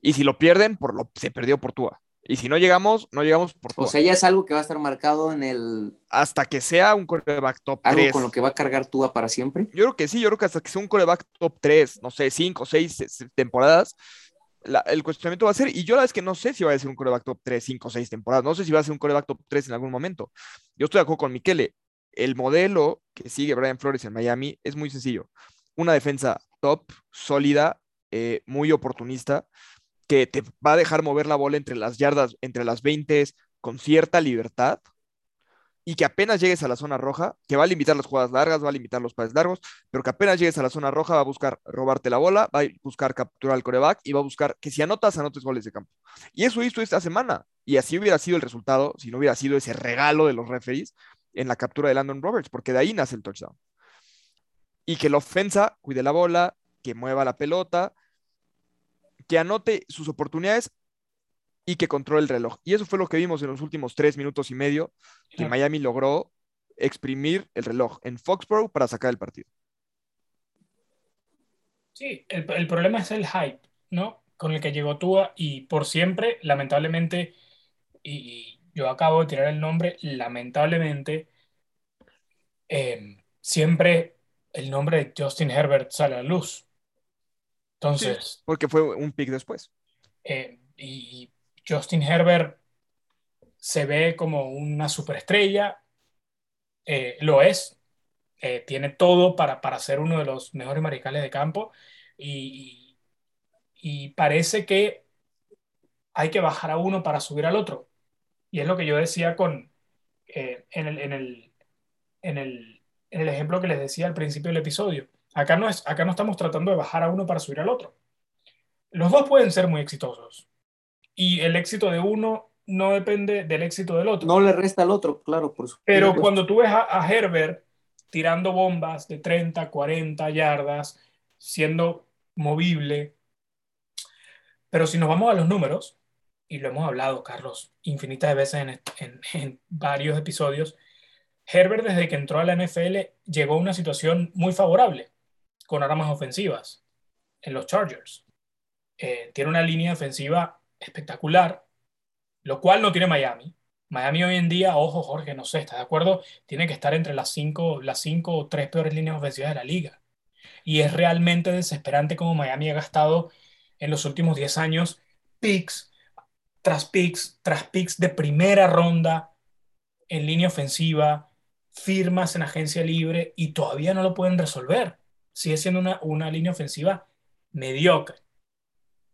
[SPEAKER 1] Y si lo pierden, por lo se perdió por Tua. Y si no llegamos, no llegamos por Tua.
[SPEAKER 2] O sea, ya es algo que va a estar marcado en el.
[SPEAKER 1] hasta que sea un coreback top
[SPEAKER 2] Algo
[SPEAKER 1] 3.
[SPEAKER 2] con lo que va a cargar Tua para siempre.
[SPEAKER 1] Yo creo que sí, yo creo que hasta que sea un coreback top 3, no sé, 5 o 6 temporadas, la- el cuestionamiento va a ser, y yo la es que no sé si va a ser un coreback top 3, 5 o 6 temporadas, no sé si va a ser un coreback top 3 en algún momento. Yo estoy de acuerdo con Miquele, el modelo que sigue Brian Flores en Miami es muy sencillo. Una defensa top, sólida, eh, muy oportunista, que te va a dejar mover la bola entre las yardas, entre las 20 con cierta libertad, y que apenas llegues a la zona roja, que va a limitar las jugadas largas, va a limitar los pases largos, pero que apenas llegues a la zona roja va a buscar robarte la bola, va a buscar capturar al coreback y va a buscar que si anotas, anotes goles de campo. Y eso hizo esta semana. Y así hubiera sido el resultado si no hubiera sido ese regalo de los referees en la captura de Landon Roberts, porque de ahí nace el touchdown. Y que la ofensa cuide la bola, que mueva la pelota, que anote sus oportunidades y que controle el reloj. Y eso fue lo que vimos en los últimos tres minutos y medio, que. Miami logró exprimir el reloj en Foxborough para sacar el partido.
[SPEAKER 3] Sí, el, el problema es el hype, ¿no? Con el que llegó Tua y por siempre, lamentablemente, y, y yo acabo de tirar el nombre, lamentablemente, eh, siempre el nombre de Justin Herbert sale a la luz. Entonces,
[SPEAKER 1] Porque fue un pick después.
[SPEAKER 3] eh, y, y Justin Herbert se ve como una superestrella, eh, lo es, eh, tiene todo para, para ser uno de los mejores mariscales de campo y, parece que hay que bajar a uno para subir al otro. Y es lo que yo decía con, eh, en el, en el, en el, en el ejemplo que les decía al principio del episodio. Acá no, es, acá no estamos tratando de bajar a uno para subir al otro. Los dos pueden ser muy exitosos. Y el éxito de uno no depende del éxito del otro.
[SPEAKER 2] No le resta al otro, claro, por supuesto.
[SPEAKER 3] Pero cuando tú ves a, a Herbert tirando bombas de 30, 40 yardas, siendo movible, pero si nos vamos a los números, y lo hemos hablado, Carlos, infinitas veces en, en- en varios episodios, Herbert desde que entró a la NFL llegó a una situación muy favorable, con armas ofensivas, en los Chargers. Eh, tiene una línea ofensiva espectacular, lo cual no tiene Miami. Miami hoy en día, ojo Jorge, no sé, ¿estás de acuerdo? Tiene que estar entre las cinco, las cinco o tres peores líneas ofensivas de la liga. Y es realmente desesperante como Miami ha gastado en los últimos 10 años picks tras picks tras picks de primera ronda en línea ofensiva, firmas en agencia libre y todavía no lo pueden resolver. Sigue siendo una, una línea ofensiva mediocre.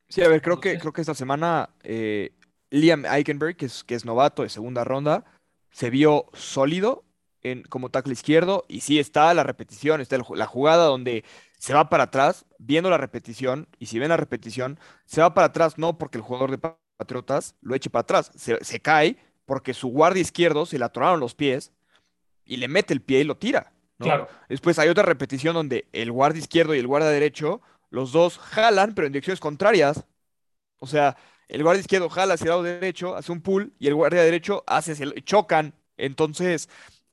[SPEAKER 1] Sí, a ver, creo que, creo que esta semana eh, Liam Eichenberg, que es, que es novato de segunda ronda, se vio sólido en, como tackle izquierdo y sí está la repetición, está el la jugada donde se va para atrás, viendo la repetición, y si ven la repetición, se va para atrás no porque el jugador de Pa- Patriotas lo eche para atrás, se, se cae porque su guardia izquierdo se le atoraron los pies y le mete el pie y lo tira, ¿no?
[SPEAKER 3] Claro,
[SPEAKER 1] Después hay otra repetición donde el guardia izquierdo y el guardia derecho, los dos jalan, pero en direcciones contrarias. O sea, el guardia izquierdo jala hacia el lado derecho, hace un pull, y el guardia derecho hace el... chocan. Entonces,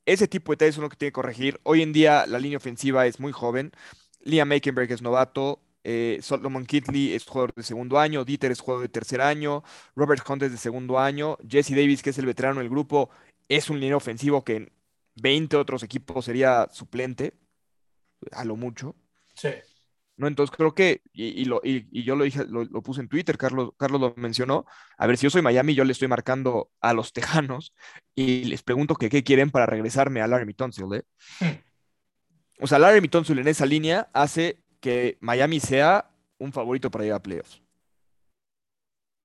[SPEAKER 1] ese tipo de detalles es uno que tiene que corregir. Hoy en día la línea ofensiva es muy joven. Liam Eikenberg es novato. eh, Solomon Kitley es jugador de segundo año. Dieter es jugador de tercer año. Robert Hunt es de segundo año. Jesse Davis, que es el veterano del grupo, es un línea ofensivo que en 20 otros equipos sería suplente, a lo mucho.
[SPEAKER 3] sí.
[SPEAKER 1] ¿No? Entonces creo que, y, y lo, y, y yo lo dije, lo, lo puse en Twitter, Carlos, Carlos lo mencionó. A ver, si yo soy Miami, yo le estoy marcando a los Tejanos y les pregunto que qué quieren para regresarme a Larry Tunsil, ¿eh?
[SPEAKER 3] Hmm.
[SPEAKER 1] O sea, Larry Tunsil en esa línea hace que Miami sea un favorito para llegar a playoffs.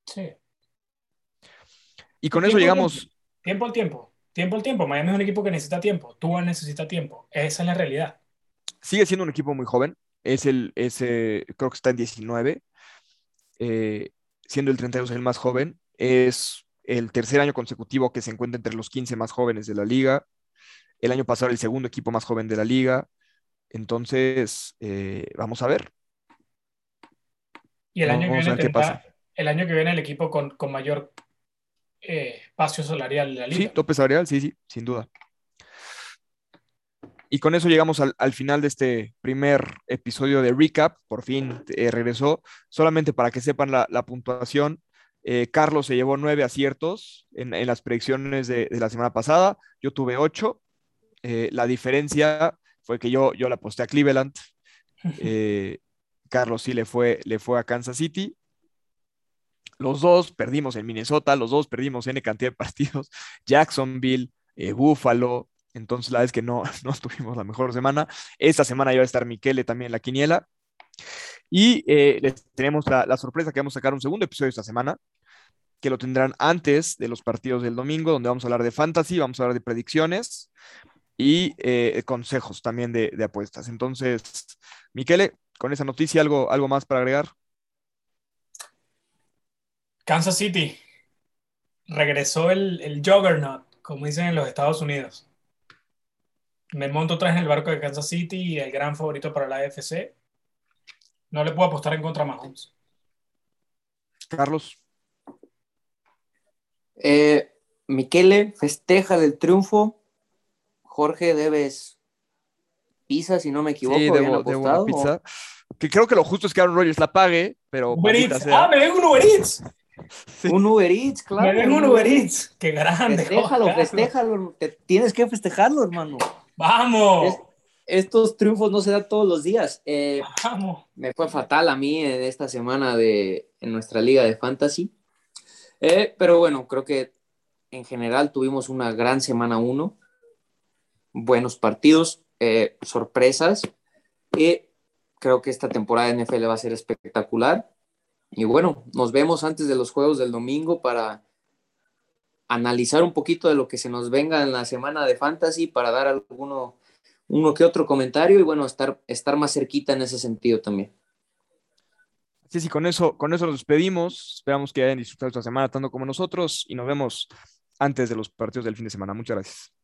[SPEAKER 3] Sí.
[SPEAKER 1] Y con eso llegamos,
[SPEAKER 3] Tiempo al tiempo. Tiempo al tiempo. Miami es un equipo que necesita tiempo. Tua necesita tiempo. Esa es la realidad.
[SPEAKER 1] sigue siendo un equipo muy joven. Es el, es, eh, creo que está en 19, eh, siendo el 32 el más joven. Es el tercer año consecutivo que se encuentra entre los 15 más jóvenes de la liga. El año pasado el segundo equipo más joven de la liga. Entonces, eh, vamos a ver.
[SPEAKER 3] Y el año que
[SPEAKER 1] Vamos
[SPEAKER 3] viene tendrá- el año que viene el equipo con, con mayor eh, espacio salarial de la
[SPEAKER 1] Sí,
[SPEAKER 3] liga.
[SPEAKER 1] tope salarial, sí, sí, sin duda. Y con eso llegamos al, final de este primer episodio de Recap. Por fin eh, regresó. Solamente para que sepan la, puntuación, eh, Carlos se llevó nueve aciertos en, las predicciones de, la semana pasada. Yo tuve ocho. Eh, la diferencia fue que yo, yo la aposté a Cleveland. Carlos sí le fue, le fue a Kansas City. Los dos perdimos en Minnesota, los dos perdimos N cantidad de partidos. Jacksonville, Buffalo, entonces, la vez que no, no tuvimos la mejor semana. Esta semana va a estar Miquele también en la quiniela. Y eh, les tenemos la, sorpresa que vamos a sacar un segundo episodio esta semana, que lo tendrán antes de los partidos del domingo, donde vamos a hablar de fantasy, vamos a hablar de predicciones y eh, consejos también de, apuestas. Entonces, Miquele, con esa noticia, ¿algo, algo más para agregar?
[SPEAKER 3] Kansas City. Regresó el, el juggernaut, como dicen en los Estados Unidos me monto otra vez en el barco de Kansas City y el gran favorito para la AFC. No le puedo apostar en contra a Mahomes.
[SPEAKER 1] Carlos.
[SPEAKER 2] Eh, Miquele festeja del triunfo. Jorge, debes pizza, si no me equivoco. Sí, debo,
[SPEAKER 1] pizza. Que creo que lo justo es que Aaron Rodgers la pague, pero.
[SPEAKER 3] Uber Eats. Ah, me vengo un Uber Eats.
[SPEAKER 2] Un Uber Eats, claro.
[SPEAKER 3] Me vengo un Uber Eats. Qué grande.
[SPEAKER 2] Festéjalo, festéjalo. tienes que festejarlo, hermano.
[SPEAKER 3] ¡Vamos!
[SPEAKER 2] estos triunfos no se dan todos los días. Eh, Vamos. Me fue fatal a mí en esta semana de, en nuestra liga de fantasy. Eh, pero bueno, creo que en general tuvimos una gran semana uno. Buenos partidos, eh, sorpresas. Y creo que esta temporada de NFL va a ser espectacular. Y bueno, nos vemos antes de los juegos del domingo para analizar un poquito de lo que se nos venga en la semana de fantasy para dar alguno uno que otro comentario y bueno, estar, estar más cerquita en ese sentido también.
[SPEAKER 1] Sí, sí, con eso, con eso nos despedimos. Esperamos que hayan disfrutado esta semana tanto como nosotros y nos vemos antes de los partidos del fin de semana. Muchas gracias.